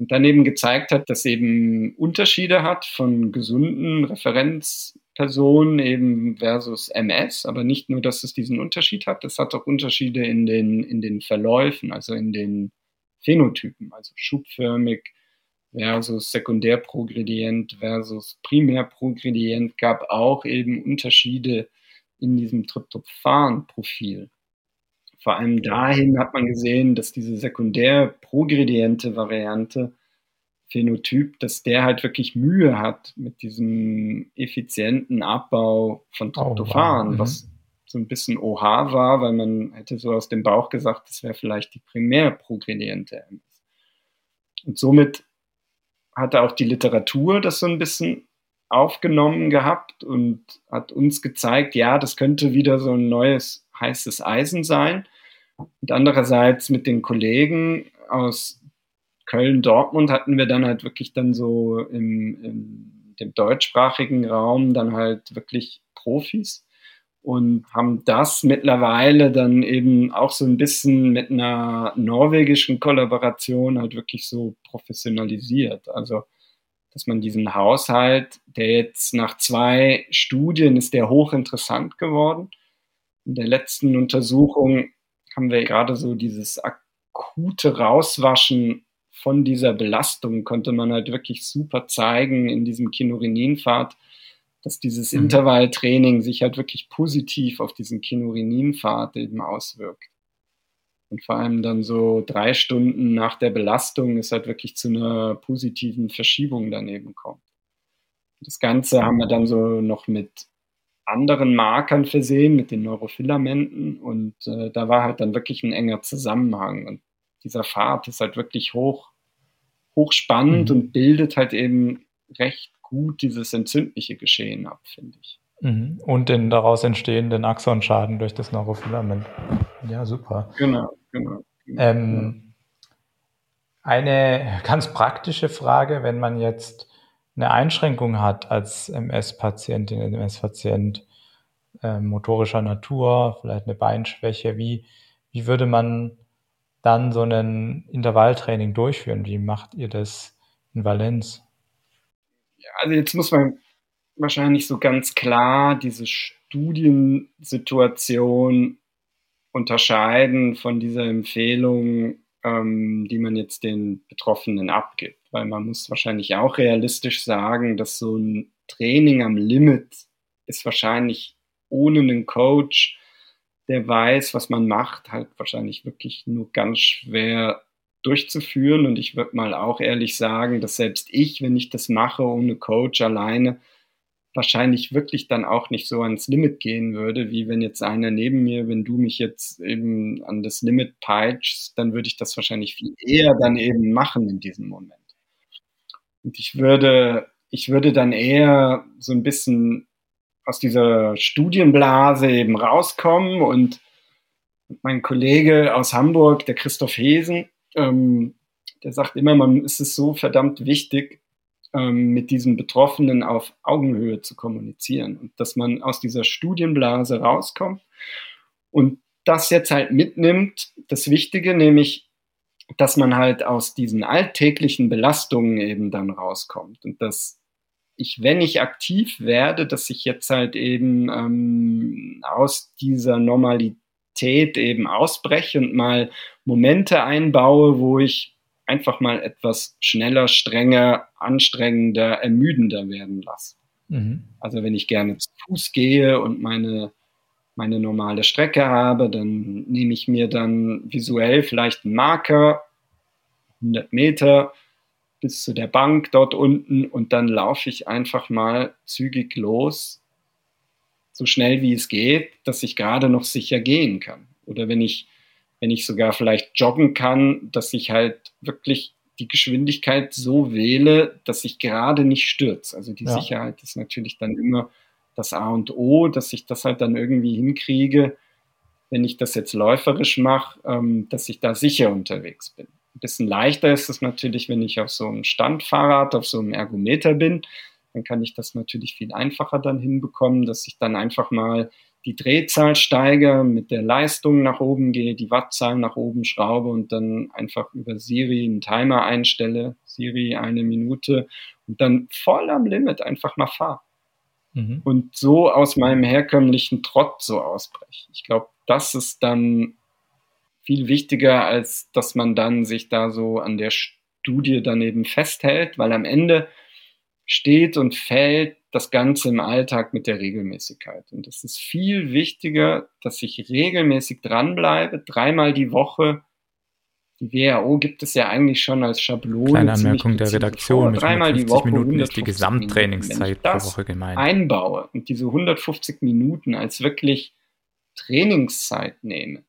und dann eben gezeigt hat, dass eben Unterschiede hat von gesunden Referenzpersonen eben versus MS, aber nicht nur, dass es diesen Unterschied hat, es hat auch Unterschiede in den, in den Verläufen, also in den Phänotypen, also schubförmig versus Sekundärprogredient versus Primärprogredient gab auch eben Unterschiede in diesem Tryptophan-Profil. Vor allem dahin hat man gesehen, dass diese sekundär progrediente Variante Phänotyp, dass der halt wirklich Mühe hat mit diesem effizienten Abbau von Tryptophan, oh, wow. was mhm. so ein bisschen OH war, weil man hätte so aus dem Bauch gesagt, das wäre vielleicht die primär progrediente MS. Und somit hatte auch die Literatur das so ein bisschen aufgenommen gehabt und hat uns gezeigt, ja, das könnte wieder so ein neues heißes Eisen sein. Und andererseits mit den Kollegen aus Köln, Dortmund hatten wir dann halt wirklich dann so im, im dem deutschsprachigen Raum dann halt wirklich Profis und haben das mittlerweile dann eben auch so ein bisschen mit einer norwegischen Kollaboration halt wirklich so professionalisiert. Also, dass man diesen Haushalt, der jetzt nach zwei Studien ist der hochinteressant geworden. In der letzten Untersuchung haben wir gerade so dieses akute Rauswaschen von dieser Belastung konnte man halt wirklich super zeigen in diesem Kinurininpfad, dass dieses mhm. Intervalltraining sich halt wirklich positiv auf diesen Kinurininpfad eben auswirkt. Und vor allem dann so drei Stunden nach der Belastung ist halt wirklich zu einer positiven Verschiebung daneben kommt. Das Ganze haben wir dann so noch mit anderen Markern versehen, mit den Neurofilamenten und äh, da war halt dann wirklich ein enger Zusammenhang. Und dieser Pfad ist halt wirklich hoch, hochspannend mhm. und bildet halt eben recht gut dieses entzündliche Geschehen ab, finde ich. Mhm. Und den daraus entstehenden Axonschaden durch das Neurofilament. Ja, super. Genau, genau. genau. Ähm, eine ganz praktische Frage, wenn man jetzt eine Einschränkung hat als MS-Patientin, MS-Patient äh, motorischer Natur, vielleicht eine Beinschwäche, wie, wie würde man dann so ein Intervalltraining durchführen? Wie macht ihr das in Valenz? also jetzt muss man wahrscheinlich so ganz klar diese Studiensituation unterscheiden von dieser Empfehlung, ähm, die man jetzt den Betroffenen abgibt. Weil man muss wahrscheinlich auch realistisch sagen, dass so ein Training am Limit ist wahrscheinlich ohne einen Coach, der weiß, was man macht, halt wahrscheinlich wirklich nur ganz schwer durchzuführen. Und ich würde mal auch ehrlich sagen, dass selbst ich, wenn ich das mache ohne Coach alleine, wahrscheinlich wirklich dann auch nicht so ans Limit gehen würde, wie wenn jetzt einer neben mir, wenn du mich jetzt eben an das Limit peitschst, dann würde ich das wahrscheinlich viel eher dann eben machen in diesem Moment. Und ich würde, ich würde dann eher so ein bisschen aus dieser Studienblase eben rauskommen und mein Kollege aus Hamburg, der Christoph Hesen, ähm, der sagt immer, man ist es so verdammt wichtig, mit diesen Betroffenen auf Augenhöhe zu kommunizieren und dass man aus dieser Studienblase rauskommt und das jetzt halt mitnimmt, das Wichtige, nämlich, dass man halt aus diesen alltäglichen Belastungen eben dann rauskommt und dass ich, wenn ich aktiv werde, dass ich jetzt halt eben ähm, aus dieser Normalität eben ausbreche und mal Momente einbaue, wo ich einfach mal etwas schneller, strenger, anstrengender, ermüdender werden lasse. Mhm. Also wenn ich gerne zu Fuß gehe und meine, meine normale Strecke habe, dann nehme ich mir dann visuell vielleicht einen Marker, 100 Meter bis zu der Bank dort unten und dann laufe ich einfach mal zügig los so schnell wie es geht, dass ich gerade noch sicher gehen kann. Oder wenn ich, wenn ich sogar vielleicht joggen kann, dass ich halt wirklich die Geschwindigkeit so wähle, dass ich gerade nicht stürze. Also die ja. Sicherheit ist natürlich dann immer das A und O, dass ich das halt dann irgendwie hinkriege, wenn ich das jetzt läuferisch mache, ähm, dass ich da sicher unterwegs bin. Ein bisschen leichter ist es natürlich, wenn ich auf so einem Standfahrrad, auf so einem Ergometer bin dann kann ich das natürlich viel einfacher dann hinbekommen, dass ich dann einfach mal die Drehzahl steige, mit der Leistung nach oben gehe, die Wattzahl nach oben schraube und dann einfach über Siri einen Timer einstelle, Siri eine Minute und dann voll am Limit einfach mal fahre. Mhm. Und so aus meinem herkömmlichen Trott so ausbreche. Ich glaube, das ist dann viel wichtiger, als dass man dann sich da so an der Studie daneben festhält, weil am Ende steht und fällt das Ganze im Alltag mit der Regelmäßigkeit. Und es ist viel wichtiger, dass ich regelmäßig dranbleibe, dreimal die Woche. Die WHO gibt es ja eigentlich schon als Schablone. Kleine Anmerkung der Redaktion. Mit dreimal die Woche Minuten ist die Gesamttrainingszeit pro Woche gemeint. Einbaue und diese 150 Minuten als wirklich Trainingszeit nehme,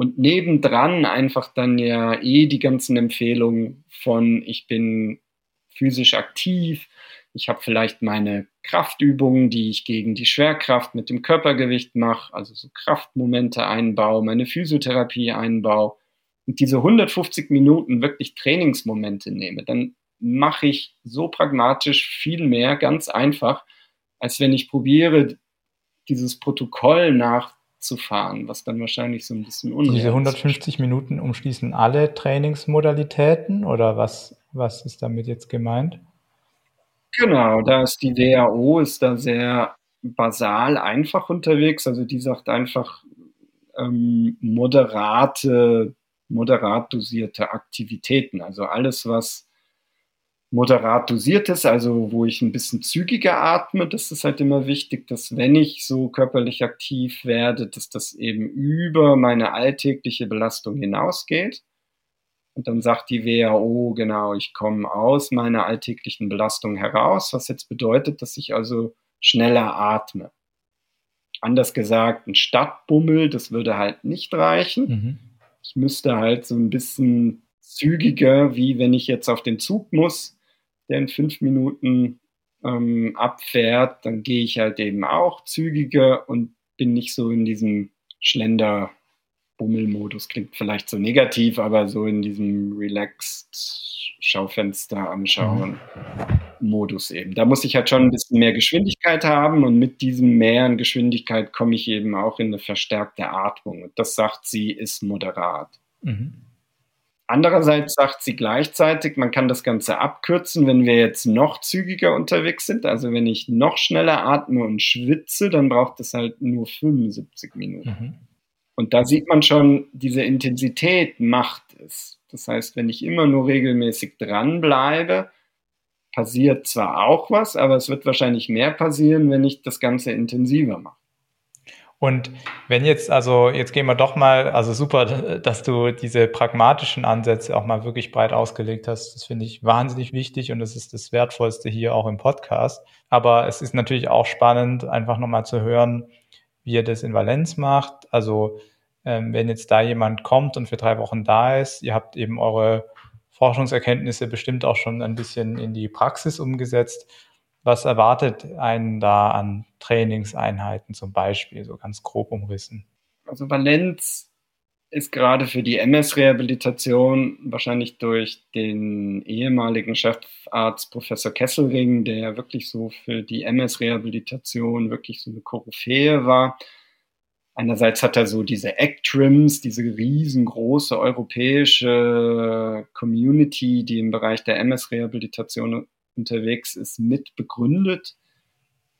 Und nebendran einfach dann ja eh die ganzen Empfehlungen von, ich bin physisch aktiv, ich habe vielleicht meine Kraftübungen, die ich gegen die Schwerkraft mit dem Körpergewicht mache, also so Kraftmomente einbaue, meine Physiotherapie einbaue und diese 150 Minuten wirklich Trainingsmomente nehme, dann mache ich so pragmatisch viel mehr, ganz einfach, als wenn ich probiere, dieses Protokoll nach zu fahren, was dann wahrscheinlich so ein bisschen unrealistisch Diese 150 Minuten umschließen alle Trainingsmodalitäten oder was, was ist damit jetzt gemeint? Genau, da ist die WHO ist da sehr basal einfach unterwegs. Also die sagt einfach ähm, moderate, moderat dosierte Aktivitäten. Also alles, was moderat dosiertes, also wo ich ein bisschen zügiger atme. Das ist halt immer wichtig, dass wenn ich so körperlich aktiv werde, dass das eben über meine alltägliche Belastung hinausgeht. Und dann sagt die WHO, genau, ich komme aus meiner alltäglichen Belastung heraus, was jetzt bedeutet, dass ich also schneller atme. Anders gesagt, ein Stadtbummel, das würde halt nicht reichen. Mhm. Ich müsste halt so ein bisschen zügiger, wie wenn ich jetzt auf den Zug muss, der in fünf Minuten ähm, abfährt, dann gehe ich halt eben auch zügiger und bin nicht so in diesem Schlender Bummelmodus klingt vielleicht so negativ, aber so in diesem relaxed Schaufenster anschauen Modus eben. Da muss ich halt schon ein bisschen mehr Geschwindigkeit haben und mit diesem mehr an Geschwindigkeit komme ich eben auch in eine verstärkte Atmung. Und das sagt sie, ist moderat. Mhm. Andererseits sagt sie gleichzeitig, man kann das Ganze abkürzen, wenn wir jetzt noch zügiger unterwegs sind. Also wenn ich noch schneller atme und schwitze, dann braucht es halt nur 75 Minuten. Mhm. Und da sieht man schon, diese Intensität macht es. Das heißt, wenn ich immer nur regelmäßig dranbleibe, passiert zwar auch was, aber es wird wahrscheinlich mehr passieren, wenn ich das Ganze intensiver mache. Und wenn jetzt, also jetzt gehen wir doch mal, also super, dass du diese pragmatischen Ansätze auch mal wirklich breit ausgelegt hast. Das finde ich wahnsinnig wichtig und das ist das Wertvollste hier auch im Podcast. Aber es ist natürlich auch spannend, einfach nochmal zu hören, wie ihr das in Valenz macht. Also ähm, wenn jetzt da jemand kommt und für drei Wochen da ist, ihr habt eben eure Forschungserkenntnisse bestimmt auch schon ein bisschen in die Praxis umgesetzt was erwartet einen da an Trainingseinheiten zum Beispiel, so ganz grob umrissen? Also Valenz ist gerade für die MS-Rehabilitation wahrscheinlich durch den ehemaligen Chefarzt Professor Kesselring, der ja wirklich so für die MS-Rehabilitation wirklich so eine Koryphäe war. Einerseits hat er so diese ACTRIMS, diese riesengroße europäische Community, die im Bereich der MS-Rehabilitation unterwegs ist, mitbegründet.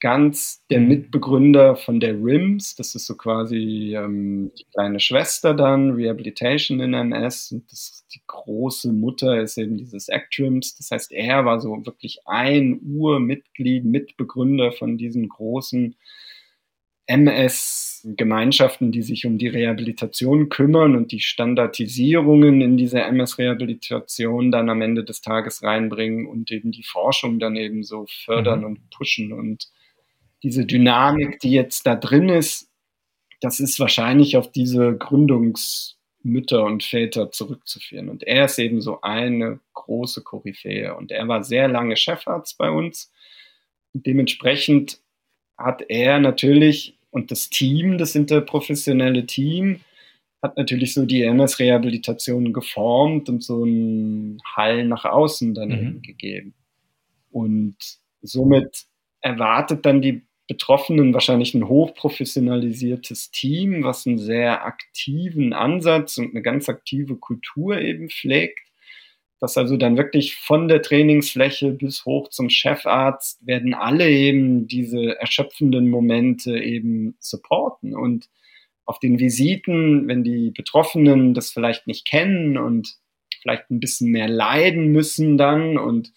Ganz der mhm. Mitbegründer von der RIMS, das ist so quasi ähm, die kleine Schwester dann, Rehabilitation in MS, und das, die große Mutter ist eben dieses ACTRIMS. Das heißt, er war so wirklich ein Urmitglied, Mitbegründer von diesen großen MS-Gemeinschaften, die sich um die Rehabilitation kümmern und die Standardisierungen in diese MS-Rehabilitation dann am Ende des Tages reinbringen und eben die Forschung dann eben so fördern mhm. und pushen. Und diese Dynamik, die jetzt da drin ist, das ist wahrscheinlich auf diese Gründungsmütter und Väter zurückzuführen. Und er ist eben so eine große Koryphäe. Und er war sehr lange Chefarzt bei uns. Und dementsprechend hat er natürlich und das Team, das interprofessionelle Team, hat natürlich so die MS-Rehabilitation geformt und so einen Hall nach außen dann mhm. gegeben. Und somit erwartet dann die Betroffenen wahrscheinlich ein hochprofessionalisiertes Team, was einen sehr aktiven Ansatz und eine ganz aktive Kultur eben pflegt dass also dann wirklich von der Trainingsfläche bis hoch zum Chefarzt werden alle eben diese erschöpfenden Momente eben supporten. Und auf den Visiten, wenn die Betroffenen das vielleicht nicht kennen und vielleicht ein bisschen mehr leiden müssen dann und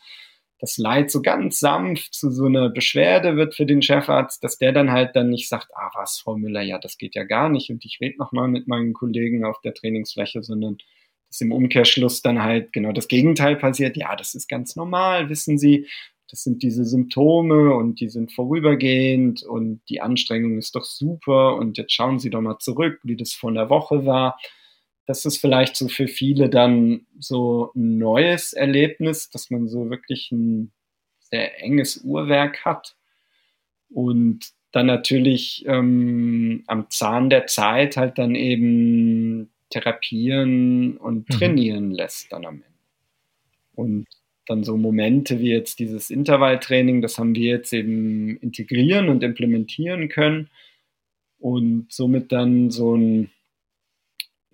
das Leid so ganz sanft zu so einer Beschwerde wird für den Chefarzt, dass der dann halt dann nicht sagt, ah was, Frau Müller, ja, das geht ja gar nicht und ich rede nochmal mit meinen Kollegen auf der Trainingsfläche, sondern dass im Umkehrschluss dann halt genau das Gegenteil passiert. Ja, das ist ganz normal, wissen Sie, das sind diese Symptome und die sind vorübergehend und die Anstrengung ist doch super und jetzt schauen Sie doch mal zurück, wie das vor einer Woche war. Das ist vielleicht so für viele dann so ein neues Erlebnis, dass man so wirklich ein sehr enges Uhrwerk hat. Und dann natürlich ähm, am Zahn der Zeit halt dann eben therapieren und mhm. trainieren mhm. lässt dann am Ende. Und dann so Momente wie jetzt dieses Intervalltraining, das haben wir jetzt eben integrieren und implementieren können und somit dann so ein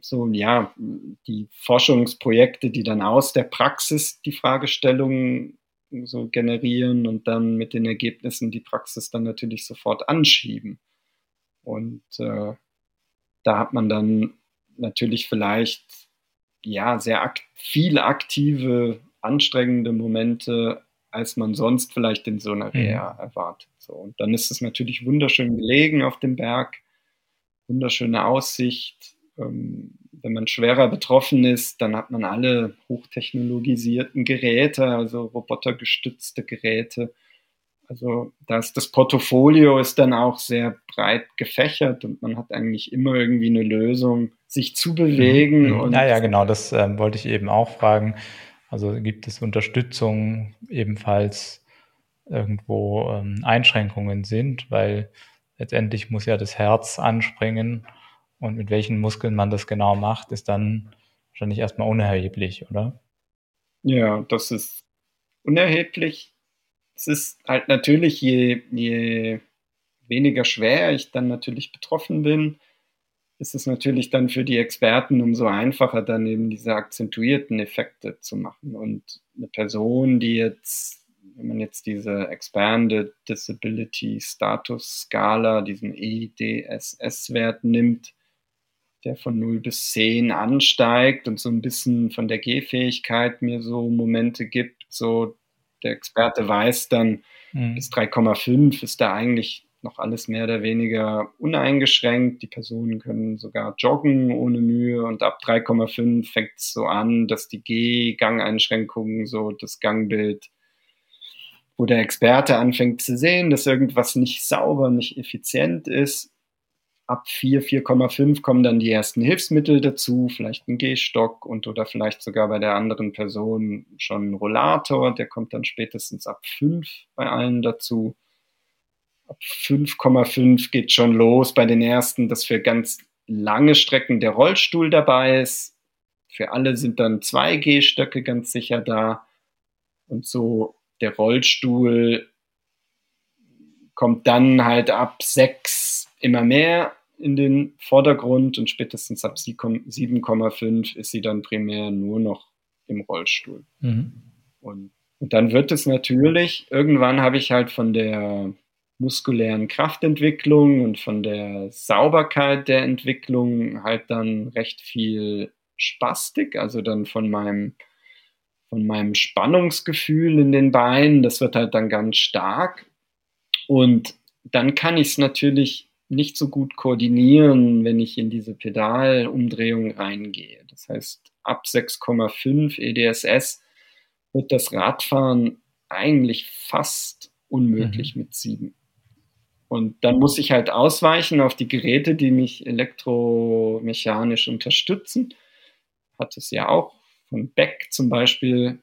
so, ja, die Forschungsprojekte, die dann aus der Praxis die Fragestellungen so generieren und dann mit den Ergebnissen die Praxis dann natürlich sofort anschieben. Und äh, da hat man dann natürlich vielleicht ja sehr akt viele aktive, anstrengende Momente, als man sonst vielleicht in so einer mhm. Reha mhm. erwartet. So, und dann ist es natürlich wunderschön gelegen auf dem Berg, wunderschöne Aussicht, ähm, wenn man schwerer betroffen ist, dann hat man alle hochtechnologisierten Geräte, also robotergestützte Geräte. Also das, das Portfolio ist dann auch sehr breit gefächert und man hat eigentlich immer irgendwie eine Lösung, sich zu bewegen. Mhm. ja, ja, genau, das äh, wollte ich eben auch fragen. Also gibt es Unterstützung ebenfalls irgendwo ähm, Einschränkungen sind, weil letztendlich muss ja das Herz anspringen und mit welchen Muskeln man das genau macht, ist dann wahrscheinlich erstmal unerheblich, oder? Ja, das ist unerheblich. Es ist halt natürlich, je, je weniger schwer ich dann natürlich betroffen bin, ist es natürlich dann für die Experten umso einfacher, dann eben diese akzentuierten Effekte zu machen. Und eine Person, die jetzt, wenn man jetzt diese Expanded Disability Status Skala, diesen EDSS-Wert nimmt, der von 0 bis 10 ansteigt und so ein bisschen von der Gehfähigkeit mir so Momente gibt. So der Experte weiß dann, mhm. bis 3,5 ist da eigentlich noch alles mehr oder weniger uneingeschränkt. Die Personen können sogar joggen ohne Mühe und ab 3,5 fängt es so an, dass die Gehgangeinschränkungen, so das Gangbild, wo der Experte anfängt zu sehen, dass irgendwas nicht sauber, nicht effizient ist, ab 4, 4,5 kommen dann die ersten Hilfsmittel dazu, vielleicht ein Gehstock und oder vielleicht sogar bei der anderen Person schon ein Rollator, der kommt dann spätestens ab 5 bei allen dazu. Ab 5,5 geht schon los bei den ersten, dass für ganz lange Strecken der Rollstuhl dabei ist. Für alle sind dann zwei Gehstöcke ganz sicher da. Und so der Rollstuhl kommt dann halt ab 6 immer mehr in den Vordergrund und spätestens ab 7,5 ist sie dann primär nur noch im Rollstuhl. Mhm. Und, und dann wird es natürlich, irgendwann habe ich halt von der muskulären Kraftentwicklung und von der Sauberkeit der Entwicklung halt dann recht viel Spastik, also dann von meinem, von meinem Spannungsgefühl in den Beinen, das wird halt dann ganz stark. Und dann kann ich es natürlich nicht so gut koordinieren, wenn ich in diese Pedalumdrehung reingehe. Das heißt, ab 6,5 EDSS wird das Radfahren eigentlich fast unmöglich mhm. mit 7. Und dann muss ich halt ausweichen auf die Geräte, die mich elektromechanisch unterstützen. Hat es ja auch von Beck zum Beispiel,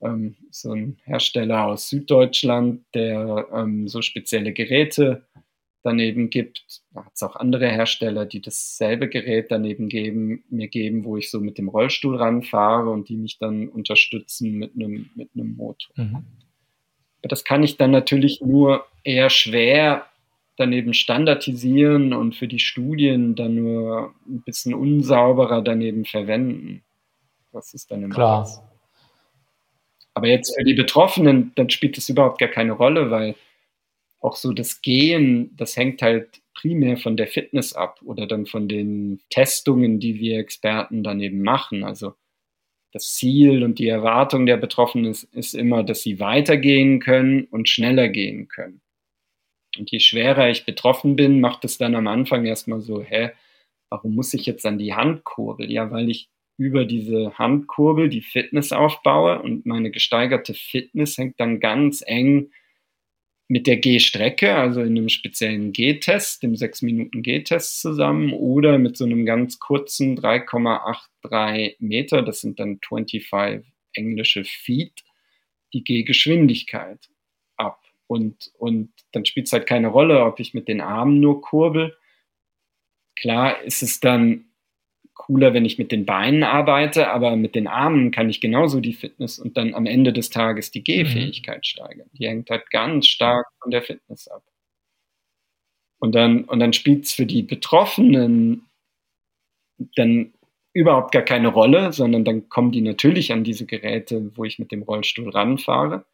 ähm, so ein Hersteller aus Süddeutschland, der ähm, so spezielle Geräte daneben gibt. Da hat es auch andere Hersteller, die dasselbe Gerät daneben geben, mir geben, wo ich so mit dem Rollstuhl ranfahre und die mich dann unterstützen mit einem, mit einem Motor. Mhm. Aber das kann ich dann natürlich nur eher schwer daneben standardisieren und für die Studien dann nur ein bisschen unsauberer daneben verwenden. Das ist dann immer Klar. Was. Aber jetzt für die Betroffenen, dann spielt das überhaupt gar keine Rolle, weil auch so das Gehen, das hängt halt primär von der Fitness ab oder dann von den Testungen, die wir Experten daneben machen. Also das Ziel und die Erwartung der Betroffenen ist, ist immer, dass sie weitergehen können und schneller gehen können. Und je schwerer ich betroffen bin, macht es dann am Anfang erstmal so, hä, warum muss ich jetzt an die Handkurbel? Ja, weil ich über diese Handkurbel die Fitness aufbaue und meine gesteigerte Fitness hängt dann ganz eng mit der G-Strecke, also in einem speziellen G-Test, dem 6-Minuten-G-Test zusammen oder mit so einem ganz kurzen 3,83 Meter, das sind dann 25 englische Feet, die G-Geschwindigkeit ab. Und, und dann spielt es halt keine Rolle, ob ich mit den Armen nur kurbel. Klar ist es dann cooler, wenn ich mit den Beinen arbeite, aber mit den Armen kann ich genauso die Fitness und dann am Ende des Tages die Gehfähigkeit mhm. steigern. Die hängt halt ganz stark von der Fitness ab. Und dann, und dann spielt es für die Betroffenen dann überhaupt gar keine Rolle, sondern dann kommen die natürlich an diese Geräte, wo ich mit dem Rollstuhl ranfahre.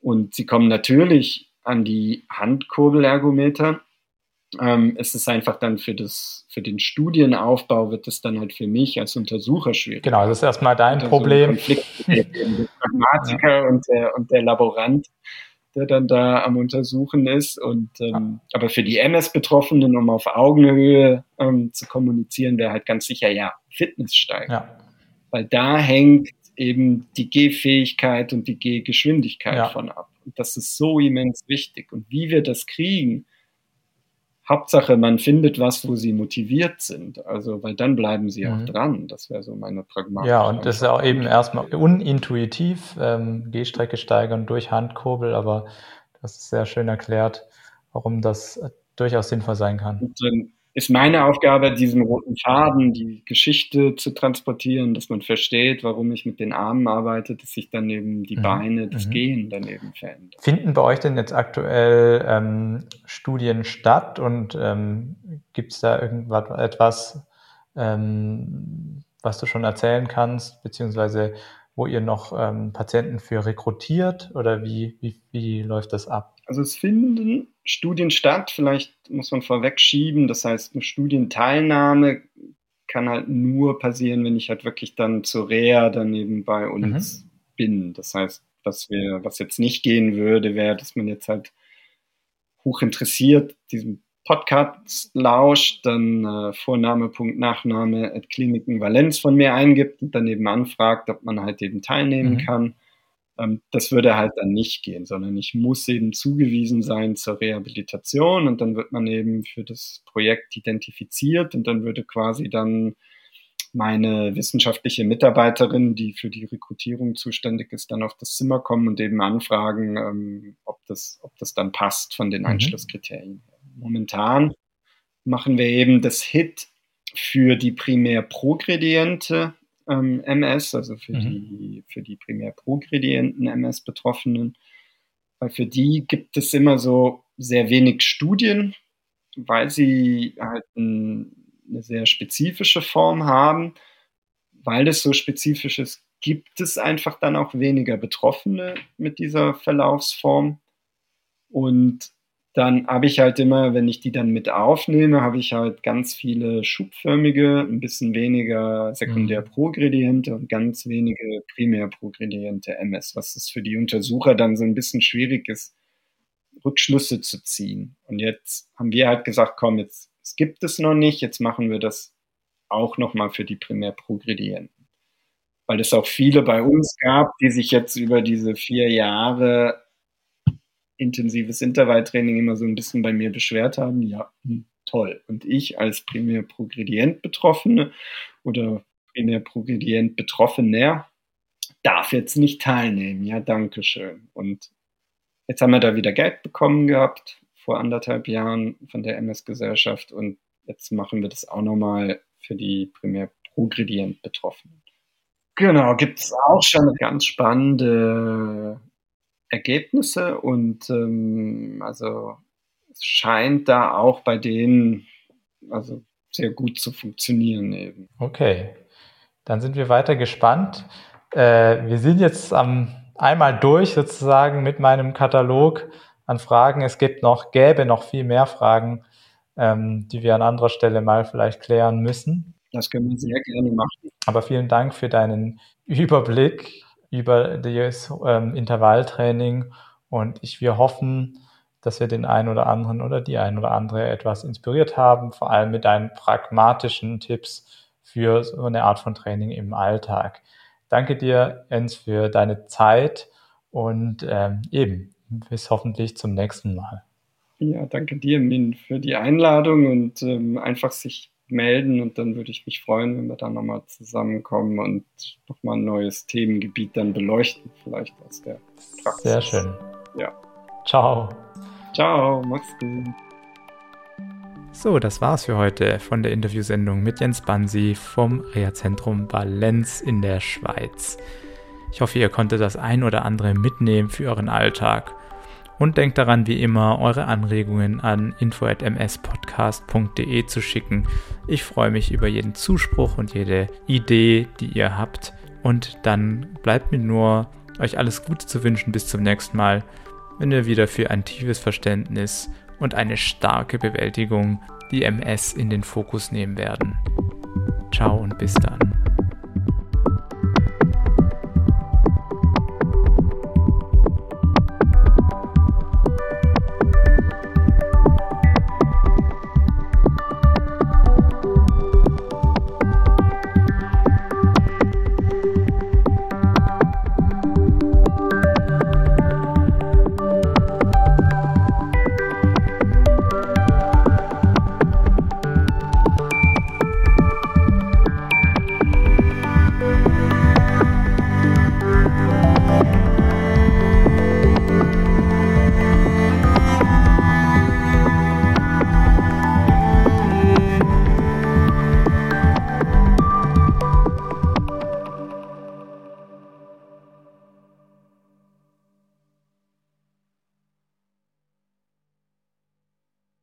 Und sie kommen natürlich an die Handkurbelergometer ähm, ist es einfach dann für, das, für den Studienaufbau wird es dann halt für mich als Untersucher schwierig. Genau, das ist erstmal dein also Problem. Konflikt mit dem Pragmatiker *laughs* ja. und, der, und der Laborant, der dann da am Untersuchen ist. Und ähm, ja. aber für die MS-Betroffenen, um auf Augenhöhe ähm, zu kommunizieren, wäre halt ganz sicher ja Fitness steigen. Ja. Weil da hängt eben die Gehfähigkeit und die Gehgeschwindigkeit ja. von ab. Und das ist so immens wichtig. Und wie wir das kriegen, Hauptsache, man findet was, wo sie motiviert sind. Also, weil dann bleiben sie mhm. auch dran. Das wäre so meine Pragmatik. Ja, und das ist auch eben erstmal unintuitiv, ähm, Gehstrecke steigern durch Handkurbel, aber das ist sehr schön erklärt, warum das durchaus sinnvoll sein kann. Und dann ist meine Aufgabe, diesen roten Faden, die Geschichte zu transportieren, dass man versteht, warum ich mit den Armen arbeite, dass sich dann eben die mhm. Beine, das mhm. Gehen dann eben verändern. Finden bei euch denn jetzt aktuell ähm, Studien statt und ähm, gibt es da irgendwas etwas, ähm, was du schon erzählen kannst, beziehungsweise wo ihr noch ähm, Patienten für rekrutiert oder wie, wie, wie läuft das ab? Also es finden Studien statt, vielleicht muss man vorweg schieben, das heißt eine Studienteilnahme kann halt nur passieren, wenn ich halt wirklich dann zur Reha daneben bei uns mhm. bin. Das heißt, was wir, was jetzt nicht gehen würde, wäre, dass man jetzt halt hoch interessiert Podcast lauscht, dann äh, Vorname, Punkt, Nachname at Kliniken Valenz von mir eingibt und dann eben anfragt, ob man halt eben teilnehmen mhm. kann. Ähm, das würde halt dann nicht gehen, sondern ich muss eben zugewiesen sein zur Rehabilitation und dann wird man eben für das Projekt identifiziert und dann würde quasi dann meine wissenschaftliche Mitarbeiterin, die für die Rekrutierung zuständig ist, dann auf das Zimmer kommen und eben anfragen, ähm, ob, das, ob das dann passt von den mhm. Einschlusskriterien her momentan machen wir eben das HIT für die primär progrediente ähm, MS, also für, mhm. die, für die primär progredienten MS-Betroffenen. Weil für die gibt es immer so sehr wenig Studien, weil sie halt ein, eine sehr spezifische Form haben. Weil es so spezifisch ist, gibt es einfach dann auch weniger Betroffene mit dieser Verlaufsform. Und dann habe ich halt immer, wenn ich die dann mit aufnehme, habe ich halt ganz viele schubförmige, ein bisschen weniger sekundär-progrediente mhm. und ganz wenige primär-progrediente MS, was es für die Untersucher dann so ein bisschen schwierig ist, Rückschlüsse zu ziehen. Und jetzt haben wir halt gesagt, komm, jetzt es gibt es noch nicht, jetzt machen wir das auch nochmal für die primär-progredienten. Weil es auch viele bei uns gab, die sich jetzt über diese vier Jahre intensives Intervalltraining immer so ein bisschen bei mir beschwert haben, ja, hm, toll. Und ich als primär progredient Betroffene oder primär progredient Betroffener darf jetzt nicht teilnehmen. Ja, danke schön. Und jetzt haben wir da wieder Geld bekommen gehabt vor anderthalb Jahren von der MS-Gesellschaft und jetzt machen wir das auch nochmal für die primär progredient Betroffenen. Genau, gibt es auch schon ganz spannende Ergebnisse und ähm, also es scheint da auch bei denen also sehr gut zu funktionieren eben. Okay, dann sind wir weiter gespannt. Äh, wir sind jetzt am einmal durch sozusagen mit meinem Katalog an Fragen. Es gibt noch, gäbe noch viel mehr Fragen, ähm, die wir an anderer Stelle mal vielleicht klären müssen. Das können wir sehr gerne machen. Aber vielen Dank für deinen Überblick über das ähm, Intervalltraining und ich, wir hoffen, dass wir den einen oder anderen oder die ein oder andere etwas inspiriert haben, vor allem mit deinen pragmatischen Tipps für so eine Art von Training im Alltag. Danke dir, Jens, für deine Zeit und ähm, eben bis hoffentlich zum nächsten Mal. Ja, danke dir, Min, für die Einladung und ähm, einfach sich melden und dann würde ich mich freuen, wenn wir da nochmal zusammenkommen und nochmal ein neues Themengebiet dann beleuchten, vielleicht aus der Praxis. Sehr schön. Ja. Ciao. Ciao, mach's gut. So, das war's für heute von der Interviewsendung mit Jens Bansi vom Reha-Zentrum Valenz in der Schweiz. Ich hoffe, ihr konntet das ein oder andere mitnehmen für euren Alltag und denkt daran, wie immer, eure Anregungen an info.mspodcast.de zu schicken. Ich freue mich über jeden Zuspruch und jede Idee, die ihr habt. Und dann bleibt mir nur, euch alles Gute zu wünschen bis zum nächsten Mal, wenn wir wieder für ein tiefes Verständnis und eine starke Bewältigung die MS in den Fokus nehmen werden. Ciao und bis dann.